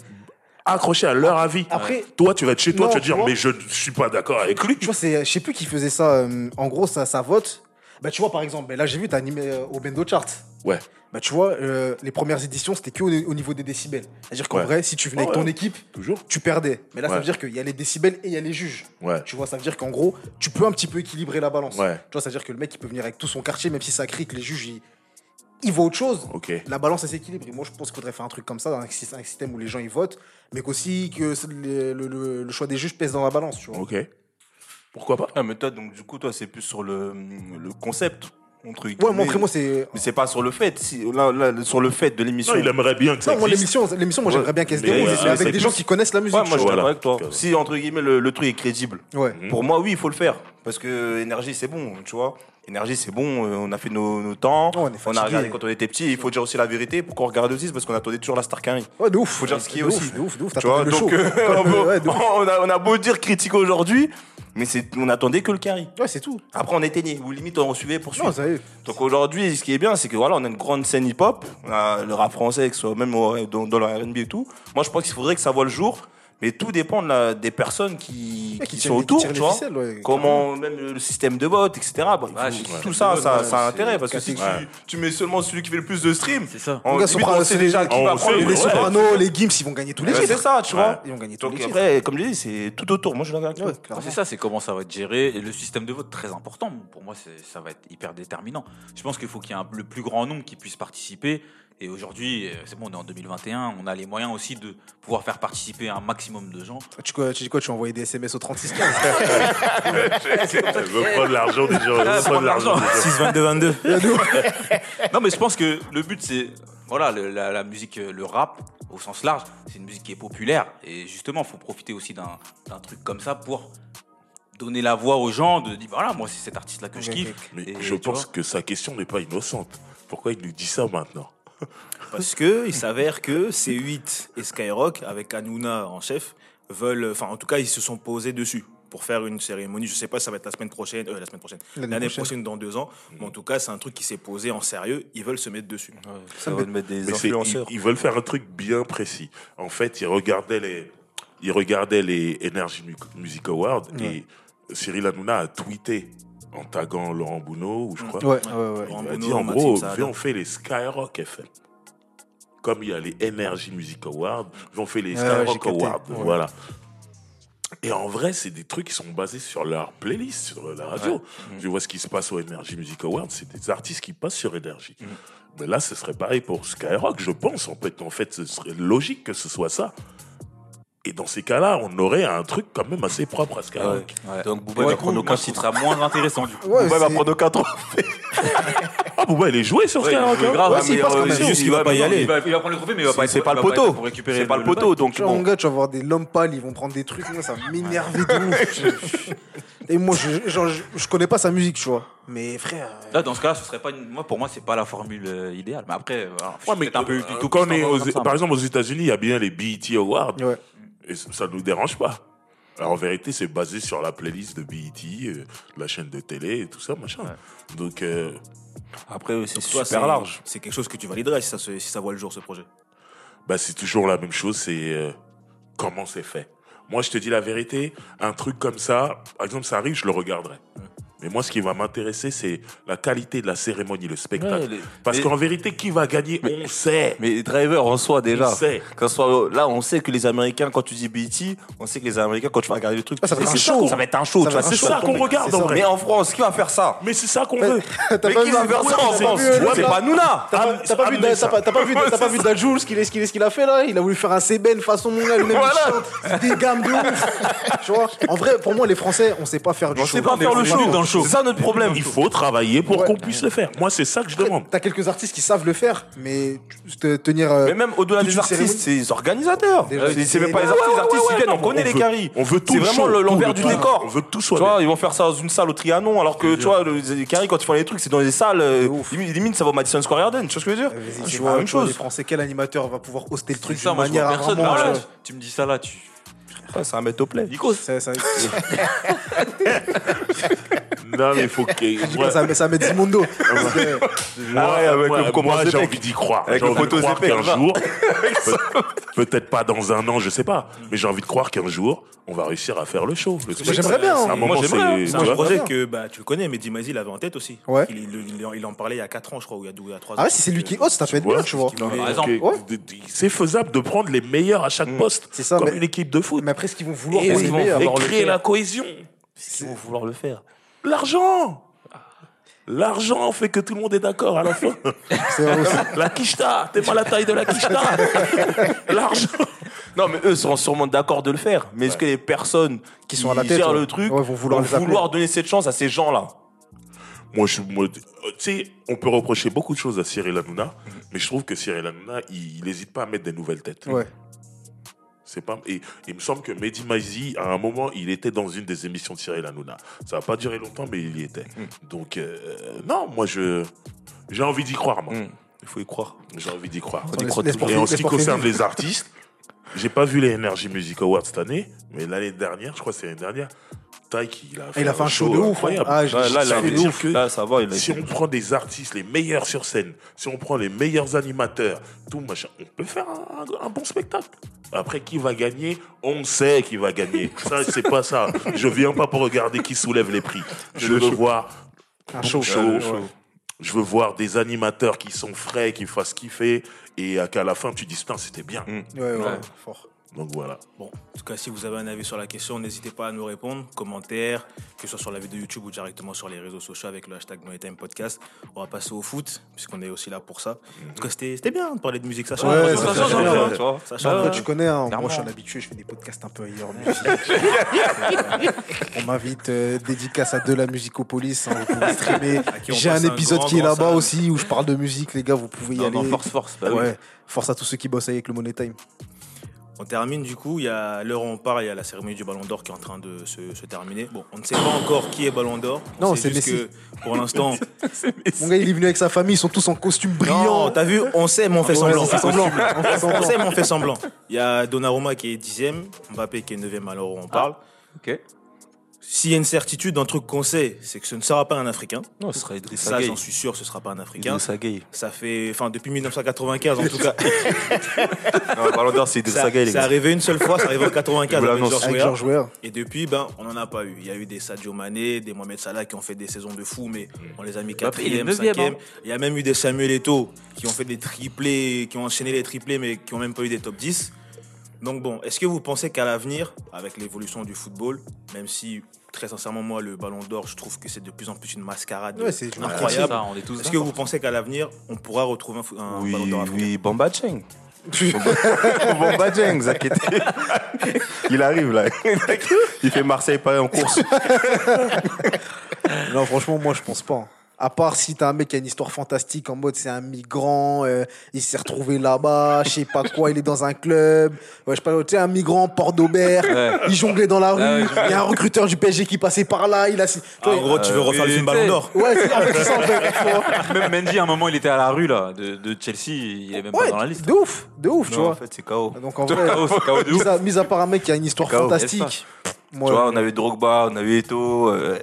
accroché à leur avis. Après- toi, tu vas être chez toi, Non, tu vas dire, vois. mais je ne suis pas d'accord avec lui. Tu vois, c'est, je sais plus qui faisait ça. euh, en gros, ça, ça vote. Bah, tu vois, par exemple, là, j'ai vu, t'as animé euh, au Bendo Chart. Ouais. Bah, tu vois, euh, les premières éditions, c'était que au, au niveau des décibels. C'est-à-dire qu'en Ouais. vrai, si tu venais Ouais, avec ton ouais. équipe, Toujours. tu perdais. Mais là, ça veut dire qu'il y a les décibels et il y a les juges. Ouais. Tu vois, ça veut dire qu'en gros, tu peux un petit peu équilibrer la balance. Ouais. Tu vois, ça veut dire que le mec, il peut venir avec tout son quartier, même si ça crie que les juges, ils, voient autre chose. Ok. La balance, elle s'équilibre. Moi, je pense qu'il faudrait faire un truc comme ça, dans un sy- un système où les gens, ils votent, mais qu'aussi que le, le- le- le choix des juges pèse dans la balance, tu vois. Pourquoi pas? Ah, mais toi, donc, du coup, toi, c'est plus sur le, le concept. Entre Ouais, moi, guillemets. après, moi, c'est. Mais c'est pas sur le fait. Si, là, là, sur le fait de l'émission. Non, il aimerait bien que ça Non, moi, l'émission, l'émission, moi, j'aimerais bien qu'elle se déroule, euh, mais avec des plus- gens qui connaissent la musique. Ouais, moi, je d'accord avec toi. Voilà. Si, entre guillemets, le, le truc est crédible. Ouais. Mhm. Pour moi, oui, il faut le faire. Parce que énergie, c'est bon, tu vois. Énergie, c'est bon. euh, on a fait nos, nos temps. Oh, on est a regardé quand on était petit. Il faut dire aussi la vérité. Pourquoi on regarde aussi? Parce qu'on attendait toujours la Star Carry. Ouais, de ouf. Faut dire ce qui est aussi. ouf, De ouf, de ouf. Tu vois, donc euh, on, *laughs* on a, on a beau dire critiquer aujourd'hui, mais c'est, on attendait que le carry. Ouais, c'est tout. Après, on éteignait, ou limite, on suivait pour suivre. Non, ça y est. Donc aujourd'hui, ce qui est bien, c'est que voilà, on a une grande scène hip-hop, le rap français, que ce soit même dans, dans le R&B et tout. Moi, je pense qu'il faudrait que ça voit le jour, mais tout dépend de la- des personnes qui, qui, qui sont qui autour, tu vois. ouais, Comment même le système de vote, etc. Bon, faut- Ouais, tout ouais. ça, ça, Ouais, ça a intérêt parce que si tu, Ouais. tu mets seulement celui qui fait le plus de streams, C'est ça. en limite, on sait déjà qui va prendre Les ouais. Sopranos, les Gims, ils vont gagner tous les Ouais, titres. C'est ça, tu Ouais. vois. Ils vont gagner tous Donc les titres. après, comme je dis, c'est tout autour. Moi, je clairement. c'est ça, c'est comment ça va être géré. Et le système de vote, très important. Pour moi, ça va être hyper déterminant. Je pense qu'il faut qu'il y ait le plus grand nombre qui puisse participer. Et aujourd'hui, euh, c'est bon, on est en 2021, on a les moyens aussi de pouvoir faire participer un maximum de gens. Tu, dis quoi Tu vas envoyer des SMS au 3615 Elle veut prendre l'argent des gens. Ah, prendre l'argent des gens. 6 22 22. Non, mais je pense que le but, c'est. Voilà, le- la, la musique, euh, le rap, au sens large, c'est une musique qui est populaire. Et justement, il faut profiter aussi d'un truc comme ça pour donner la voix aux gens, de dire voilà, moi, c'est cet artiste-là que je kiffe. Mais Et je pense que sa question n'est pas innocente. Pourquoi il lui dit ça maintenant? Parce que il s'avère que C8 et Skyrock, avec Hanouna en chef, veulent, enfin en tout cas ils se sont posés dessus pour faire une cérémonie. Je sais pas si ça va être la semaine prochaine, euh, la semaine prochaine, L'année prochaine. prochaine. dans deux ans. Mais en tout cas c'est un truc qui s'est posé en sérieux. Ils veulent se mettre dessus. Ça va mettre des ils, influenceurs. ils veulent faire un truc bien précis. En fait, ils regardaient les, ils regardaient les Energy Mu- Music Awards et Cyril Hanouna a tweeté en taguant Laurent Bounot, ou je crois. Ouais, ouais, ouais. Laurent Il a dit en gros, viens, on fait les Skyrock FM. Comme il y a les Energy Music Awards, viens, on fait les Ouais, ouais, j'ai Skyrock. Awards. Ouais. Voilà. Et en vrai, c'est des trucs qui sont basés sur leur playlist, sur la radio. Je vois ce qui se passe au Energy Music Awards, c'est des artistes qui passent sur Energy. Mais là, ce serait pareil pour Skyrock, je pense. En fait, en fait, ce serait logique que ce soit ça. Et dans ces cas-là, on aurait un truc quand même assez propre à. Donc Bouba Ouais, va du coup, prendre aucun titre. ça moins intéressant du coup. Ouais, Bouba va prendre aucun trophée. Ah, bon, bah, il est joué sur Ouais, il Skyrock. joue hein. grave. Ouais, quand même. C'est juste qu'il va pas y aller. Il va, il va prendre le trophée, mais il va pas C'est pas le va poteau. pour récupérer C'est pas le poteau. Donc Tu vois, mon gars, tu vas voir des pâle, ils vont prendre des trucs, moi, ça va m'énerver de ouf. Et moi, je, genre, je, je connais pas sa musique, tu vois. Mais frère. euh, Là, dans ce cas, ce serait pas une... moi pour moi, c'est pas la formule euh, idéale. Mais après, voilà, Ouais, mais un peu euh, du tout. quand on est aux- par exemple aux États-Unis, il y a bien les BET Awards Ouais. Et ça ça nous dérange pas. Alors en vérité, c'est basé sur la playlist de BET, euh, la chaîne de télé et tout ça, machin. Donc euh, Après, c'est super c'est- large. C'est quelque chose que tu validerais si ça, se- si ça voit le jour ce projet. bah, c'est toujours la même chose, c'est euh, comment c'est fait. Moi, je te dis la vérité, un truc comme ça, par exemple, ça arrive, je le regarderai. Mais moi, ce qui va m'intéresser, c'est la qualité de la cérémonie, le spectacle. Ouais, les- Parce mais- qu'en vérité, qui va gagner, on sait. Mais Driver en soi déjà. On sait. Quand soit, là, on sait que les Américains, quand tu dis BT, on sait que les Américains, quand tu vas regarder le truc, Ah, ça va être show. Ça va être un show. C'est ça qu'on regarde en vrai. Mais en France, qui va faire ça? Mais c'est ça qu'on veut. *laughs* Mais qui va faire ça en France? C'est pas là Nouna. T'as pas, vu, Amenez t'as ça. pas, t'as pas vu, t'as pas vu Dajoul, ce qu'il a fait là? Il a voulu faire un Seben façon mon gars, lui-même il chante, des gammes de ouf. *laughs* Tu vois? En vrai, pour moi, les Français, on sait pas faire du On show. sait pas faire le on show. nuls dans le chaud. C'est ça notre problème. Il faut travailler pour Ouais. qu'on puisse le faire. Moi, c'est ça que je demande. T'as quelques artistes qui savent le faire, mais tu- te- tenir. euh, Mais même au-delà des artistes, c'est les organisateurs. C'est- même pas les artistes, les artistes ils viennent, on connaît on les caries. on veut tout C'est vraiment l'envers le du décor. On veut tout soit Tu vois, ils vont faire ça dans une salle au Trianon, alors que tu vois, le- les caries, quand ils font les trucs, c'est dans des salles. euh. Limite, ça va au Madison Square Garden, tu vois ce que je veux dire? C'est vois la même chose. Les Français, quel animateur va pouvoir hoster le truc vois manière personne. euh, Tu me dis ça là, tu. Ouais, C'est un mettre au play. Nico, ça, ça, *laughs* Non, mais il faut que. Moi, ça, met- ça met Zimundo. Ah ouais, avec moi, le j'ai fait. envie d'y croire. Avec J'ai le envie de photo croire qu'un ça. jour, peut- peut-être pas dans un an, je sais pas, mais j'ai envie de croire qu'un jour, on va réussir à faire le show. Le j'aimerais bien, À un hein. moment, Moi, j'aimerais, hein. c'est. Un vois, projet que bah, tu le connais, mais Dimazi l'avait en tête aussi. Ouais. Il, il- il- il en parlait il y a 4 ans, je crois, ou il y a, ou il y a 3 ans. Ah ouais, si c'est lui qui host, ça peut être bien, tu vois. C'est faisable de prendre les meilleurs à chaque poste, C'est ça, comme une équipe de foot. Mais après, ce qu'ils vont vouloir Et, vont vouloir et créer la cohésion. Ils vont vouloir le faire. L'argent L'argent fait que tout le monde est d'accord à la fin. La quicheta, t'es pas la taille de la quicheta. *laughs* L'argent. Non, mais eux seront sûrement d'accord de le faire. Mais est-ce que les personnes qui sont à la tête, gèrent ouais. le truc Ouais, vont vouloir appeler. vouloir donner cette chance à ces gens-là Moi, je, moi, tu sais, on peut reprocher beaucoup de choses à Cyril Hanouna, mais je trouve que Cyril Hanouna, il n'hésite pas à mettre des nouvelles têtes. Ouais. C'est pas, et il me semble que Mehdi Maizi, à un moment, il était dans une des émissions de Cyril Hanouna. Ça va pas duré longtemps, mais il y était. Donc, euh, non, moi, je, j'ai envie d'y croire, moi. Mm. Il faut y croire. J'ai envie d'y croire. Et en ce qui concerne les artistes, j'ai pas vu les Energy Music Awards cette année, mais l'année dernière, je crois que c'est l'année dernière, Taïk, il a fait, Il a fait un show de ouf. hein. incroyable. Ah, là, là, Ça veut il dire est- que là, ça va. Il a si on prend des artistes les meilleurs sur scène, si on prend les meilleurs animateurs, tout machin, on peut faire un, un- un bon spectacle. Après, qui va gagner? On sait qui va gagner. *laughs* Ça, c'est pas ça. Je viens pas pour regarder qui soulève les prix. Je veux voir Un show. show. Ouais. Je veux voir des animateurs qui sont frais, qui fassent kiffer, et à- qu'à la fin, tu dis, putain, c'était bien. Ouais, ouais, Ouais. fort. Donc voilà. Bon, en tout cas, si vous avez un avis sur la question, n'hésitez pas à nous répondre, commentaires, que ce soit sur la vidéo YouTube ou directement sur les réseaux sociaux avec le hashtag NoTime Podcast. On va passer au foot, puisqu'on est aussi là pour ça. En tout cas, c'était c'était bien de parler de musique, ça change. Ouais, ça, ça change, tu vois, ça change Après, tu connais, hein, moi Clairement. je suis un habitué, je fais des podcasts un peu ailleurs on m'invite euh, dédicace à de la musicopolis, hein, vous pouvez streamer. J'ai un un épisode grand, qui est là-bas aussi où je parle de musique, les gars, vous pouvez y Non, aller. non, force, force. bah oui. ouais. Force à tous ceux qui bossent avec le Money Time. On termine du coup, il y a l'heure où on parle, il y a la cérémonie du Ballon d'Or qui est en train de se, se terminer. Bon, on ne sait pas encore qui est Ballon d'Or. On Non, sait c'est juste Messi. que pour l'instant. *laughs* Mon gars, il est venu avec sa famille, ils sont tous en costume brillant. Non, t'as vu, on sait, mais on fait Ouais, *laughs* semblant. on fait semblant. On fait On semblant. sait, mais on fait semblant. Il y a Donnarumma qui est dixième, Mbappé qui est neuvième à l'heure où on parle. Ok. S'il y a une certitude, un truc qu'on sait, c'est que ce ne sera pas un Africain. Non, ce sera Idrissa Ça, j'en suis sûr, ce ne sera pas un Africain. Idrissa Gueye. Ça fait, enfin, depuis 1995 en tout cas. *laughs* Non, le Ballon d'Or, c'est Idrissa Ça, Gueye, c'est arrivé une seule fois, c'est arrivé en 95 vous avec. George Avec. George Weah. Et depuis, ben, on n'en a pas eu. Il y a eu des Sadio Mané, des Mohamed Salah qui ont fait des saisons de fou, mais on les a mis quatrième, cinquième. hein. Il y a même eu des Samuel Eto'o qui ont fait des triplés, qui ont enchaîné les triplés, mais qui ont même pas eu des top 10. Donc bon, est-ce que vous pensez qu'à l'avenir, avec l'évolution du football, même si très sincèrement moi le Ballon d'Or, je trouve que c'est de plus en plus une mascarade Ouais, c'est une incroyable. Ça, on est tous Est-ce que vous pensez qu'à l'avenir, on pourra retrouver un, Oui, Ballon d'Or africain? oui, Bamba Cheng. *laughs* Bamba Cheng. Il arrive là. Il fait Marseille-Paris en course. Non, franchement, moi, je pense pas. À part si t'as un mec qui a une histoire fantastique en mode c'est un migrant, euh, il s'est retrouvé là-bas, je sais pas quoi, il est dans un club, ouais, je sais pas, tu sais, un migrant Port d'Aubert, Ouais. il jonglait dans la rue, Ouais, il y a un recruteur du PSG qui passait par là, il a. tu Ah, vois, En gros, tu veux refaire le film. Ballon d'Or Ouais, c'est en fait, c'est ça en fait. tu vois. *laughs* Même Mendy, à un moment, il était à la rue là, de, de Chelsea, il est même pas dans la liste. de ouf, de ouf, tu Non, en vois. fait, c'est KO. Donc en vrai, *laughs* KO, c'est KO de mis ouf. à, mis à part un mec qui a une histoire fantastique, moi, Tu vois, on avait Drogba, on avait Eto. euh,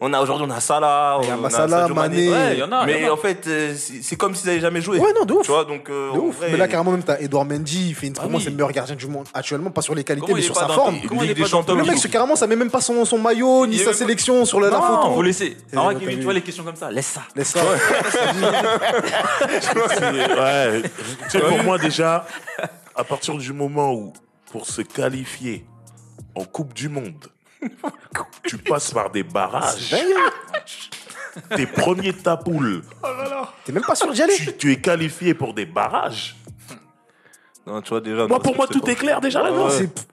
on a aujourd'hui, on a Salah. Il y a on Salah, Sadio Mané. Ouais, il y en a. y Mais en a. en fait, euh, c'est comme s'ils n'avaient jamais joué. Ouais, non, de ouf. Tu vois, donc. euh, de en ouf. vrai, Mais là, carrément, même, t'as Edouard Mendy, il fait une, Ah pour moi, oui. c'est le meilleur gardien du monde actuellement, pas sur les qualités, Comment mais sur sa forme. Comment il Ligue est des pas dans Champions, ton Le mec, carrément, ça met même pas son, son maillot, ni sa sélection sur la, photo. faut laisser. En vrai, tu vois les questions comme ça, laisse ça. Laisse ça. Ouais. *laughs* Tu sais, pour moi, déjà, à partir du moment où, pour se qualifier en Coupe du Monde, *laughs* tu passes par des barrages, *laughs* t'es premier de ta poule, T'es même pas sûr d'y aller. tu, tu es qualifié pour des barrages. Non, tu vois, déjà. Moi, pour moi, tout est clair déjà là-dedans. c'est-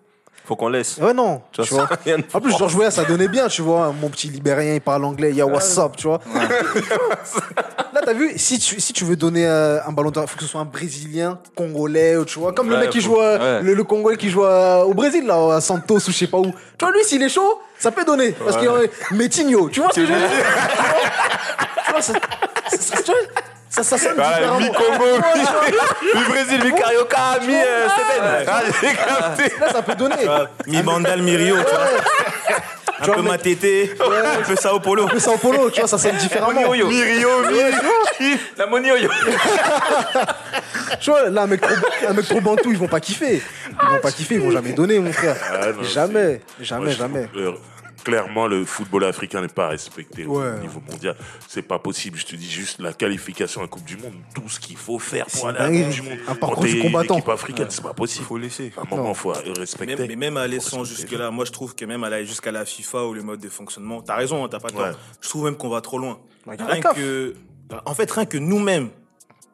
Faut qu'on laisse. Ouais, non. Tu Tu vois, En plus, George Weah, ça donnait bien, tu vois. Mon petit libérien, il parle anglais, il y a WhatsApp, tu vois. Là, *laughs* t'as vu, si tu, si tu veux donner euh, un ballon d'or, il faut que ce soit un Brésilien, Congolais, ou tu vois. Comme le Ouais, mec qui faut- joue, euh, ouais. le, le Congolais qui joue euh, au Brésil, là, à Santos ou je sais pas où. Tu vois, lui, s'il est chaud, ça peut donner. Parce qu'il y aurait Metinho, tu vois ce que je veux dire? *laughs* Tu vois, ça, ça, tu vois, ça, ça sonne Voilà, différemment. mi-Congo, Mi Brésil, mi Carioca, mi euh, Steven. Ah, j'ai capté. Là, ça peut donner. Mi Bandal, mi Rio, tu vois. Un vois, peu mais- Matete, un peu Sao Paulo. Le Sao Paulo, tu vois, ça sonne différemment. Mi Rio, mi. La monioyo. *laughs* Tu vois, là, un mec trop, un mec trop bantou, ils vont pas kiffer. Ils vont pas kiffer, ils vont jamais donner, mon frère. Ah, non, jamais, jamais, Moi, je jamais. Clairement, le football africain n'est pas respecté au Ouais. niveau mondial. C'est pas possible. Je te dis juste la qualification à la Coupe du Monde, tout ce qu'il faut faire pour aller à la. Coupe du Monde. Un parcours du combattant. une équipe africaine, c'est pas possible. Faut laisser. À un moment, Non. faut respecter. Même, mais même aller sans jusque-là, moi je trouve que même aller jusqu'à la FIFA ou le mode de fonctionnement, t'as raison, hein, t'as pas tort. Ouais. Je trouve même qu'on va trop loin. Regarde Rien que, en fait, rien que nous-mêmes,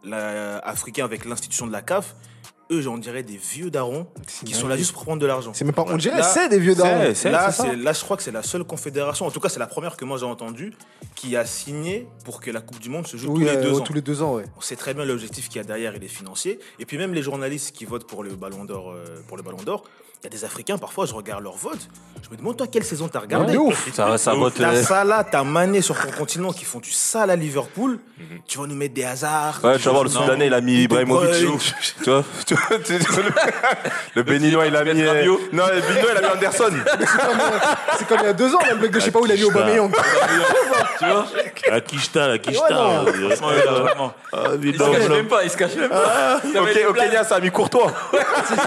la- Africains avec l'institution de la CAF, eux, on dirait des vieux darons qui sont là juste pour prendre de l'argent. C'est même pas, on dirait, Là, c'est des vieux darons. Là, je crois que c'est la seule confédération, en tout cas, c'est la première que moi j'ai entendue, qui a signé pour que la Coupe du Monde se joue Oui, tous les euh, deux ouais, ans. tous les deux ans, ouais. On sait très bien l'objectif qu'il y a derrière, il est financier. Et puis même les journalistes qui votent pour le Ballon d'Or, euh, pour le Ballon d'Or, il y a des Africains. Parfois, je regarde leur vote. Je me demande toi quelle saison t'as regardé. de ouf. Ça, ça vote. T'as euh, Salah, t'as Mané sur ton continent qui font du sale à Liverpool. Tu vas nous mettre des hasards. Ouais, tu vas voir, le Soudanais, il a mis Ibrahimovic. *laughs* Tu vois, tu vois, le, *laughs* le Béninois, il a mis. euh. Non, le Béninois, il a mis Anderson. *laughs* C'est comme, euh, c'est comme il y a deux ans, le mec de je sais pas où il a mis Aubameyang. Tu vois La quicheta, la Ouais, quicheta. non. Vraiment, il a vraiment- Ah, Il se cache même pas, il se cache même pas. Être au. Kenya, ça a mis Courtois. Ils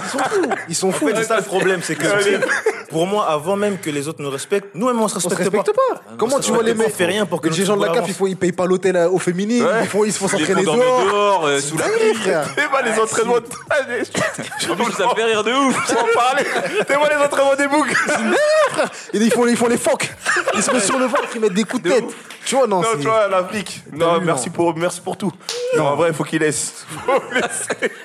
sont fous. Ils sont fous. c'est ça problème, c'est que *laughs* pour moi, avant même que les autres nous respectent, nous-mêmes on se On se respecte, respecte pas. Comment tu vois les mecs fait rien pour que Les gens de la CAF, ils, font, ils payent pas l'hôtel euh, aux féminines, Ouais. ils, font, ils se font s'entraîner dehors. dehors, euh, sous la frère. C'est *laughs* pas les entraînements de. *laughs* Ça me fait rire de ouf. *laughs* En parler. C'est moi les entraînements des boucs. Ils font, ils font les phoques. Ils se mettent sur le ventre, ils mettent des coups de tête. Tu vois, non, Non, tu vois, l'Afrique. Non, vu, merci non. pour, merci pour tout. Non, en vrai, il faut qu'il laisse.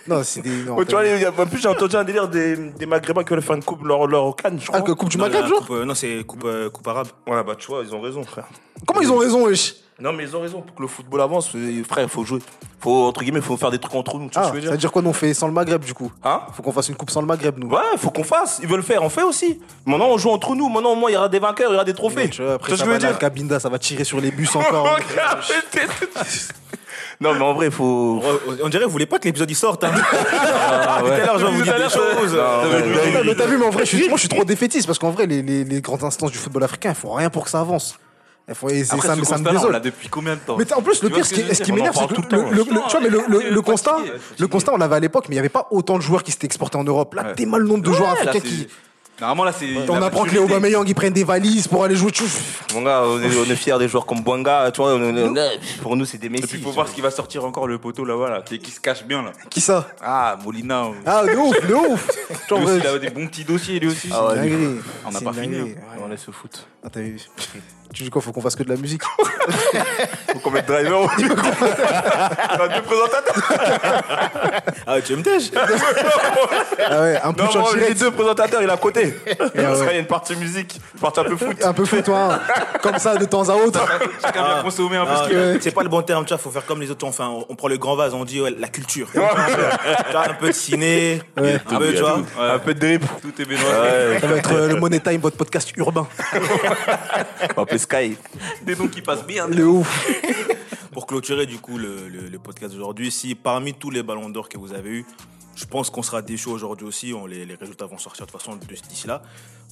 Non, c'est des. non, tu vois, en plus, j'ai entendu un délire des, des Maghrébins qui veulent faire une coupe leur, leur canne, je crois. Coupe du Non, Maghreb, genre coupe, euh, non, c'est coupe, euh, coupe arabe. Ouais, bah, tu vois, ils ont raison, frère. Comment ils ont raison, wesh? Non, mais ils ont raison. Pour que le football avance, euh, frère, il faut jouer. Faut, entre guillemets, faut faire des trucs entre nous. Tu vois Ah, ce que je ça veux veut dire dire quoi, nous, on fait sans le Maghreb, du coup? Hein? Faut qu'on fasse une coupe sans le Maghreb, nous. Ouais, faut qu'on fasse. Ils veulent faire, on fait aussi. Maintenant, on joue entre nous. Maintenant, au moins, il y aura des vainqueurs, il y aura des trophées. Tu vois, après, Tu vois ça ce que va je veux dire Cabinda, ça va tirer sur les bus encore. *laughs* Non, mais en vrai, il faut. On dirait que vous voulez pas que l'épisode il sorte. Hein. *laughs* Tout à l'heure, je vais vous dire des choses. Ouais, mais t'as vu, mais en vrai, je suis, moi, je suis trop défaitiste parce qu'en vrai, les, les, les grandes instances du football africain, elles font rien pour que ça avance. Elles font, et Après, ça, ce me- ça me désole. l'a depuis combien de temps Mais en plus, le pire, ce ce qui, ce qui m'énerve, c'est que le, le temps, le- ouais. le- tu vois, mais le, le- Il est le constat, le constat, on l'avait à l'époque, mais il n'y avait pas autant de joueurs qui s'étaient exportés en Europe. Là, Ouais. t'es mal le nombre de joueurs Ouais, africains qui. Normalement, là, c'est. On apprend que les. Aubameyang, ils prennent des valises pour aller jouer. Mon gars, on est, on est fiers des joueurs comme Bouanga. Tu vois, on on pour nous, c'est des Et Messi. puis, il faut voir ce qui va sortir encore le poteau là-bas, là, qui, qui se cache bien, là. Qui ça? Ah, Molina. Ah, de ouf, de ouf. *laughs* Lui aussi, il a des bons petits dossiers, lui aussi. Ah ouais. On n'a pas fini, dinguerie. On laisse se foot. Ah, t'as vu Tu dis quoi Faut qu'on fasse que de la musique *laughs* Faut qu'on mette driver. On a *laughs* deux présentateurs. *laughs* Ah, tu me tèches Ah ouais, un peu Non, les deux présentateurs, il est à côté. Parce qu'il y ouais. a une partie musique, une partie un peu foot. Un peu fou, toi. hein. Comme ça, de temps à autre. Chacun vient consommer un peu Ah, ce qu'il veut. C'est pas le bon terme, tu vois, faut faire comme les autres. Enfin, on, on prend le grand vase, on dit ouais, la culture. Tu vois, un peu de ciné, Ouais. un peu, tu vois. Un peu de drip. Tout est bénois. Ouais, Ça va être euh, le Money Time, votre podcast urbain. on va appeler Sky. Des noms qui passent bien. De ouf. *laughs* Pour clôturer du coup le, le- le podcast d'aujourd'hui, si parmi tous les ballons d'or que vous avez eu, je pense qu'on sera déçus aujourd'hui aussi, on, les, les résultats vont sortir de toute façon d'ici là.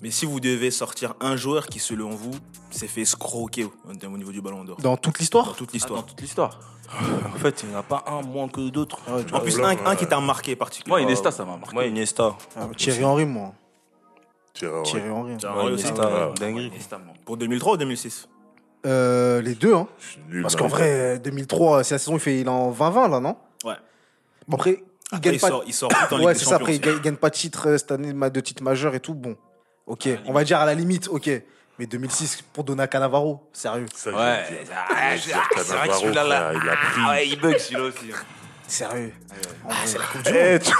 Mais si vous devez sortir un joueur qui, selon vous, s'est fait escroquer au, au niveau du ballon d'or, Dans toute dans l'histoire toute Ah, l'histoire. dans toute l'histoire. En fait, il n'y en a pas un moins que d'autres. en plus, un, un qui t'a marqué particulièrement. Moi, Inesta, ça m'a marqué. Moi, Iniesta. Ah, Thierry Henry, moi. Thierry Henry. Ouais, Henry aussi. Ouais. dinguerie. Pour 2003 ou 2006 Euh, les deux, hein. Nul, Parce qu'en vrai, euh, 2003, c'est la saison, il, fait, il est en 20-20, là, non? Ouais. Bon, après, il Après, gagne il, pas. sort, il sort vite en *coughs* Ligue Ouais, c'est ça. Après, il aussi. gagne, il gagne pas de titre euh, cette année, de titre majeur et tout. Bon, ok. On va dire à la limite, ok. Mais 2006 pour Dona Cannavaro, sérieux. Ça, Ouais, ah, c'est vrai que celui-là, il a pris. Ah ouais, il bug celui-là aussi. hein. Sérieux. Eh, tu-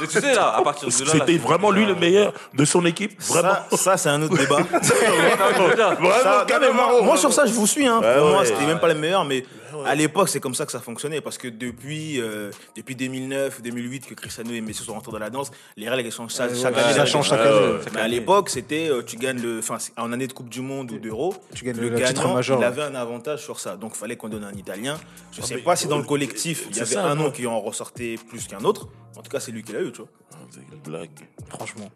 Mais tu sais, là, à partir de là. là, C'était c'est- vraiment lui le meilleur de son équipe Vraiment Ça, ça, c'est un autre débat. *laughs* Vraiment, Ça, carrément. moi, moi, sur ça, je vous suis. Hein. Ouais, Pour moi, ouais. c'était même pas les meilleurs, mais à l'époque, c'est comme ça que ça fonctionnait. Parce que depuis, euh, depuis 2009, 2008, que Cristiano et Messi sont rentrés dans la danse, les règles changent chaque, Ouais, chaque ouais, année. ça les change chaque Ouais, année. ouais. Mais à l'époque, c'était euh, tu gagnes le, enfin, en année de Coupe du Monde ou d'Euro, Tu gagnes le le titre gagnant, majeur. il avait un avantage sur ça. Donc, il fallait qu'on donne un Italien. Je sais mais- pas si dans le collectif, il y avait ça, un nom qui en ressortait plus qu'un autre. En tout cas, c'est lui qui l'a eu, tu vois. Ah, blague. Franchement.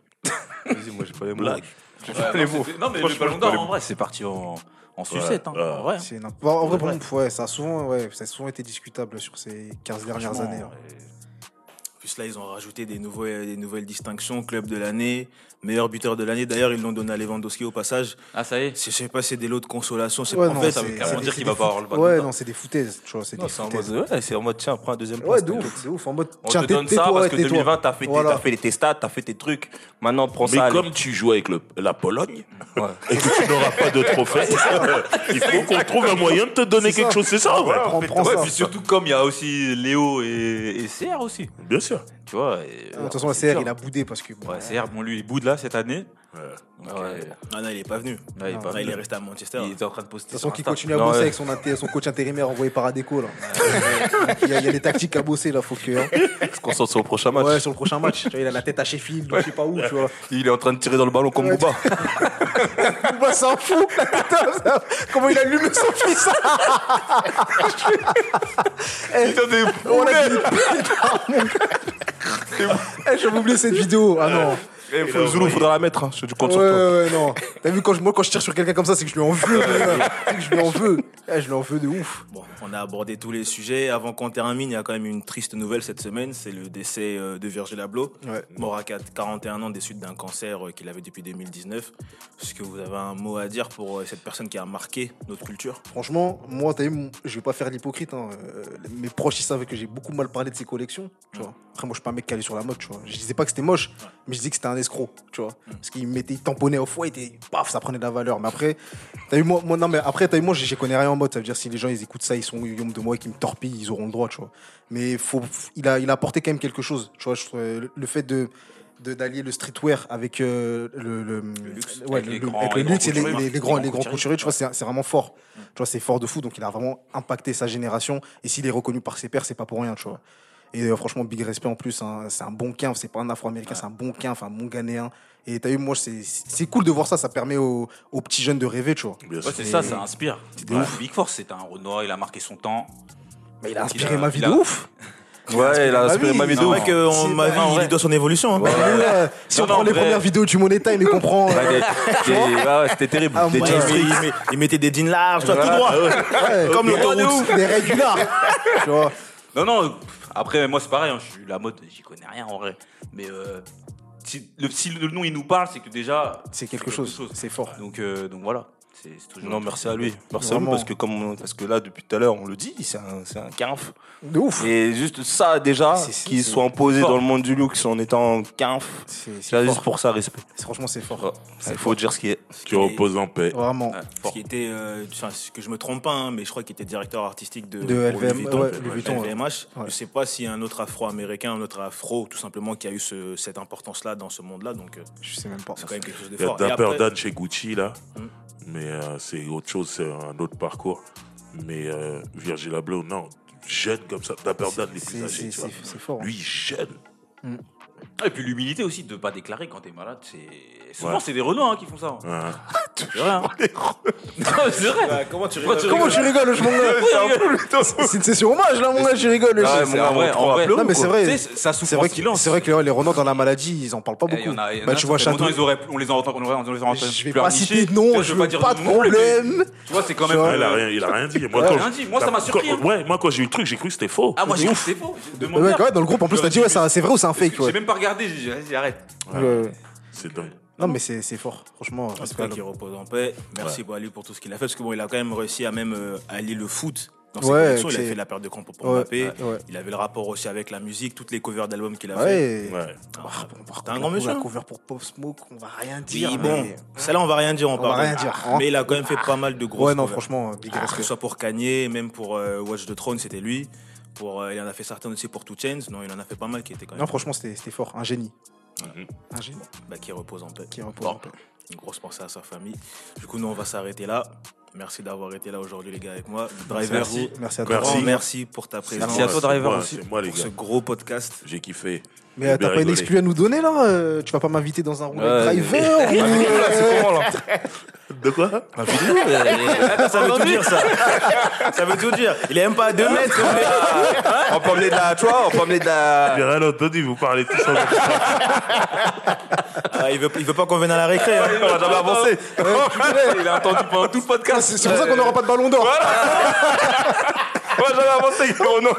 Vas-y, moi j'ai pas les mots. Blague. Ouais, non, c'était- Non, mais le ballon d'or, en vrai, c'est parti en, en sucette. hein, ouais. en vrai. C'est Bon, en vrai, ouais, ça a souvent, ouais, ça a souvent été discutable sur ces 15 dernières années. hein. Plus là, ils ont rajouté des, nouveaux, des nouvelles distinctions. Club de l'année, meilleur buteur de l'année. D'ailleurs, ils l'ont donné à Lewandowski au passage. Ah, ça y est. Je sais pas si c'est des lots de consolation. C'est Ouais, en non, fait, ça veut carrément dire qu'il va pas avoir le ballon Ouais, non, c'est des foutaises, tu vois, c'est en foutaises. mode, ouais, c'est en mode, tiens, prends un deuxième Ouais, place. de ouf, de ouf. En mode, On tiens, te donne ça parce ouais, que tais-toi. 2020, t'as fait, tes- Voilà. t'as fait tes stats, t'as fait tes trucs. Maintenant, prends Mais ça. allez. comme tu joues avec le- la Pologne Ouais. et que tu n'auras pas de trophée, *laughs* il faut qu'on trouve un moyen de te donner quelque ça. chose. C'est ça, ouais. Prends, prends Ouais, ça. puis surtout comme il y a aussi Léo et, et CR aussi. Bien sûr. Tu vois. et- Ah, De toute façon, CR, il a boudé parce que. Ouais, CR, bon, lui, il boude là cette année. Ouais. Donc, euh, Ah non, il est pas venu. il est Non, pas il venu. est resté à Manchester. Il était en train de poster. De toute façon, sur qui Insta. continue à Non, bosser ouais. avec son, inté- son coach intérimaire envoyé par Adeco. Là. Il, y a, il y a des tactiques à bosser là, faut que. hein. On se concentre sur le prochain match. Ouais, sur le prochain match. Tu vois, il a la tête à Sheffield, ou je sais pas où, tu vois. Il est en train de tirer dans le ballon comme. Bouba. *laughs* Bouba s'en fout. Comment il allume son fils? *laughs* Eh, on a dit- *laughs* Eh, J'avais oublié cette vidéo. Ah non. Eh, faut- Zoulou, faudra la mettre. hein. Je te compte Ouais, sur toi. ouais, ouais, non. T'as vu, quand je, moi, quand je tire sur quelqu'un comme ça, c'est que je lui en veux. C'est que je lui en veux. Eh, je lui en veux de ouf. Bon, on a abordé tous les sujets. Avant qu'on termine, il y a quand même une triste nouvelle cette semaine. C'est le décès euh, de Virgil Abloh. Ouais. Mort à 4 41 ans des suites d'un cancer euh, qu'il avait depuis 2019. Est-ce que vous avez un mot à dire pour euh, cette personne qui a marqué notre culture? Franchement, moi, t'as vu, je vais pas faire l'hypocrite. hein. Mes proches, ils savaient que j'ai beaucoup mal parlé de ses collections. Tu vois. Après, moi, je suis pas un mec calé sur la mode. Tu vois. Je disais pas que c'était moche, mais je disais que c'était un escroc. Tu vois. Parce qu'il mettait, il tamponnait au foie, et paf, ça prenait de la valeur. Mais après, t'as vu, moi, moi, non, mais après, t'as vu, moi, j'y connais rien en mode. Ça veut dire si les gens ils écoutent ça, ils sont yom de moi et qu'ils me torpillent, ils auront le droit. Tu vois. Mais faut, il a, il a apporté quand même quelque chose. Tu vois. Je euh, le, fait de d'allier le streetwear avec euh, le, le, luxe. ouais, Avec le- grands- avec luxe et les, les- les grands, Les grands couturiers, tu vois, c'est c'est vraiment fort. Tu vois, c'est fort de fou, donc il a vraiment impacté sa génération. Et s'il est reconnu par ses pairs, c'est pas pour rien, tu vois. Et euh, franchement, big respect en plus. hein. c'est un bon quin, c'est pas un afro-américain, c'est un bon quin, enfin un bon ghanéen. Et t'as vu, moi, c'est c'est cool de voir ça, ça permet aux, aux petits jeunes de rêver, tu vois. Ouais, c'est ça, ça inspire. Ouais, Big Force, c'est un Renoir, il a marqué son temps. Mais il a inspiré il a- ma vie il de a- ouf. Ouais, il a inspiré ma C'est vidéo. vrai que C'est on- ma pas- vie, en il vrai. doit son évolution. hein. Si Non, on non, prend en les vrai. premières vidéos du Money Time et qu'on *laughs* prend. Ouais, des- *laughs* des- ouais, C'était terrible. Ah, Des jeans Il, il il mettait des jeans larges, tout droit. ouais, Comme des- l'autoroute. Des régulars. tu vois. Non, non, après, moi, c'est pareil, hein, je suis la mode, j'y connais rien en vrai. Mais euh, si, le, si le nom, il nous parle, c'est que déjà. C'est quelque chose. C'est fort. Donc, euh, donc voilà. C'est c'est toujours. Non, merci à lui. Merci à lui parce que, comme parce que là, depuis tout à l'heure, on le dit, c'est un, c'est un quinf. De ouf. Et juste ça, déjà, C'est- c'est- qu'ils c'est soient imposés fort. dans le monde du luxe en étant quinf, C'est juste fort. pour ça, respect. Franchement, c'est fort. Ouais. Il faut dire ce qui est. Tu reposes en paix. Vraiment. Ouais, Ce fort. qui était, euh, que je me trompe pas, hein, mais je crois qu'il était directeur artistique de, De LVM, Louis Vuitton, ouais, Vuitton. LVMH. Ouais. Je sais pas s'il y a un autre afro-américain, un autre afro, tout simplement, qui a eu ce- cette importance-là dans ce monde-là. Donc, euh, Je sais même pas. c'est quand même quelque chose de Il y a fort. Dapper Dan chez Gucci, là. Mais euh, c'est autre chose, c'est un autre parcours. Mais euh, Virgil Abloh, non. Jeune comme ça. Dapper Dan, les plus âgés, tu vois. fort. hein. Lui, jeune. Et puis l'humilité aussi de pas déclarer quand t'es malade. C'est souvent Ouais. c'est des Renois hein, qui font ça. hein. *laughs* C'est vrai. hein. *laughs* Non, c'est vrai. Bah, comment tu rigoles tu Comment tu rigoles, je m'en C'est une session hommage, là, mon gars, je rigole. Ah ouais, je- mon C'est gars, en vrai, on en vrai. Non, mais c'est vrai. Tu sais, ça souffre C'est en vrai, que, silence. c'est vrai que les, les Renois dans la maladie, ils en parlent pas Eh, beaucoup. Il y en a, il y en bah, tu vois, fait Château. longtemps, ils auraient, on les a entendus, on les a entendus Je vais pas citer de nom, je pas veux dire pas de de problème. Tu vois, c'est quand même. Ah, il, a rien, il a rien dit. Moi, Ouais, quand rien dit. Moi, ça m'a surpris, hein. ouais, moi, quand j'ai eu le truc, j'ai cru que c'était faux. Ah, moi j'ai cru que c'était faux. Ouais, ouais, dans le groupe, en plus, t'as dit, ouais, ça- c'est vrai ou c'est un fake, J'ai ouais. même pas regardé, j'ai dit, vas-y, arrête. Ouais, ouais. C'est dingue. Non, mais c'est c'est fort, franchement. En tout respect cas, qu'il repose en paix. Merci pour Ali pour tout ce qu'il a fait. Parce que bon, il a quand même réussi à même euh, allier le foot dans ses Ouais, collections. Il a fait la paire de camp pour Ouais, Mbappé. ouais. Il avait le rapport aussi avec la musique, toutes les covers d'albums qu'il a fait. Ouais. Ah, Bah, T'es un grand la monsieur. cover pour Pop Smoke, on va rien Oui, dire. bon, mais- celle-là, on va rien dire. On, On va parle. rien dire, hein. Mais il a quand même fait pas mal de grosses Ouais, non, covers. franchement, big Que ce soit pour Kanye, même pour euh, Watch the Throne, c'était lui. Pour, euh, il en a fait certains aussi pour Two Chains. Non, il en a fait pas mal qui étaient quand même. Non, franchement, c'était fort. Un génie. Mhm. Un génie Bah, qui repose en paix. qui repose Bon. en paix. Une grosse pensée à sa famille. Du coup, nous, on va s'arrêter là. Merci d'avoir été là aujourd'hui, les gars, avec moi. Driver, Merci, merci à toi. Merci. grand merci pour ta présence. Merci à toi, Driver, c'est moi, aussi. C'est moi, les Pour gars. ce gros podcast. J'ai kiffé. Mais euh, t'as pas une exclue à nous donner là euh, Tu vas pas m'inviter dans un Ouais, driver *laughs* ou, C'est euh, comment, là De quoi? Ça veut tout dire, ça. ça veut tout dire. Il est même pas à 2 mètres. mais- On peut emmener de la, tu vois, on peut emmener de la. J'ai rien entendu, vous parlez même temps. Ah, il, veut, il veut pas qu'on vienne à la récré. hein. On va jamais avancer. *laughs* Il a entendu pendant tout le Ah, podcast. C'est c'est pour ça qu'on n'aura pas de ballon d'or. *laughs* Jamais avancer, gros, non.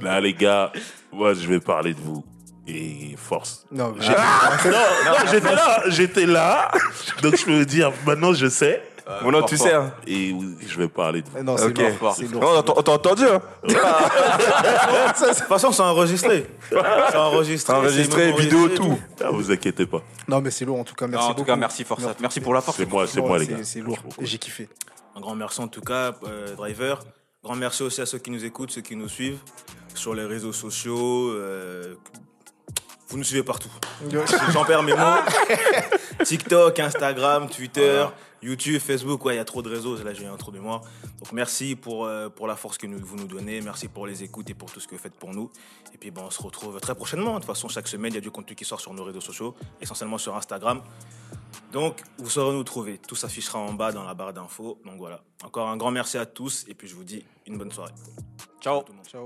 Là, les gars, moi, je vais parler de vous. Et force. Non, Non, non, j'étais là, j'étais là. Donc, je peux vous dire, maintenant, je sais. Bon, non, tu sais, hein. Et je vais parler de vous. non, c'est Ok. lourd. C'est Non, lourd. on t'a- on t'a entendu, hein. *laughs* De toute façon, c'est enregistré. C'est enregistré. C'est enregistré, c'est vidéo, enregistré, tout. Ah, vous inquiétez pas. Non, mais c'est lourd en tout cas. Non, Merci en tout beaucoup. cas, merci Forza. Merci pour la force. C'est moi, c'est moi, les gars. C'est lourd. Et j'ai kiffé. Un grand merci en tout cas, euh, Driver. Grand merci aussi à ceux qui nous écoutent, ceux qui nous suivent sur les réseaux sociaux. euh, vous nous suivez partout. J'en perds mes mots. *laughs* TikTok, Instagram, Twitter, YouTube, Facebook. Ouais, il y a trop de réseaux. Là, j'ai un trou de mémoire. Donc, merci pour, euh, pour la force que nous- vous nous donnez. Merci pour les écoutes et pour tout ce que vous faites pour nous. Et puis, bon, on se retrouve très prochainement. De toute façon, chaque semaine, il y a du contenu qui sort sur nos réseaux sociaux, essentiellement sur Instagram. Donc, vous saurez nous trouver. Tout s'affichera en bas dans la barre d'infos. Donc, voilà. Encore un grand merci à tous. Et puis, je vous dis une bonne soirée. Ciao. Ciao.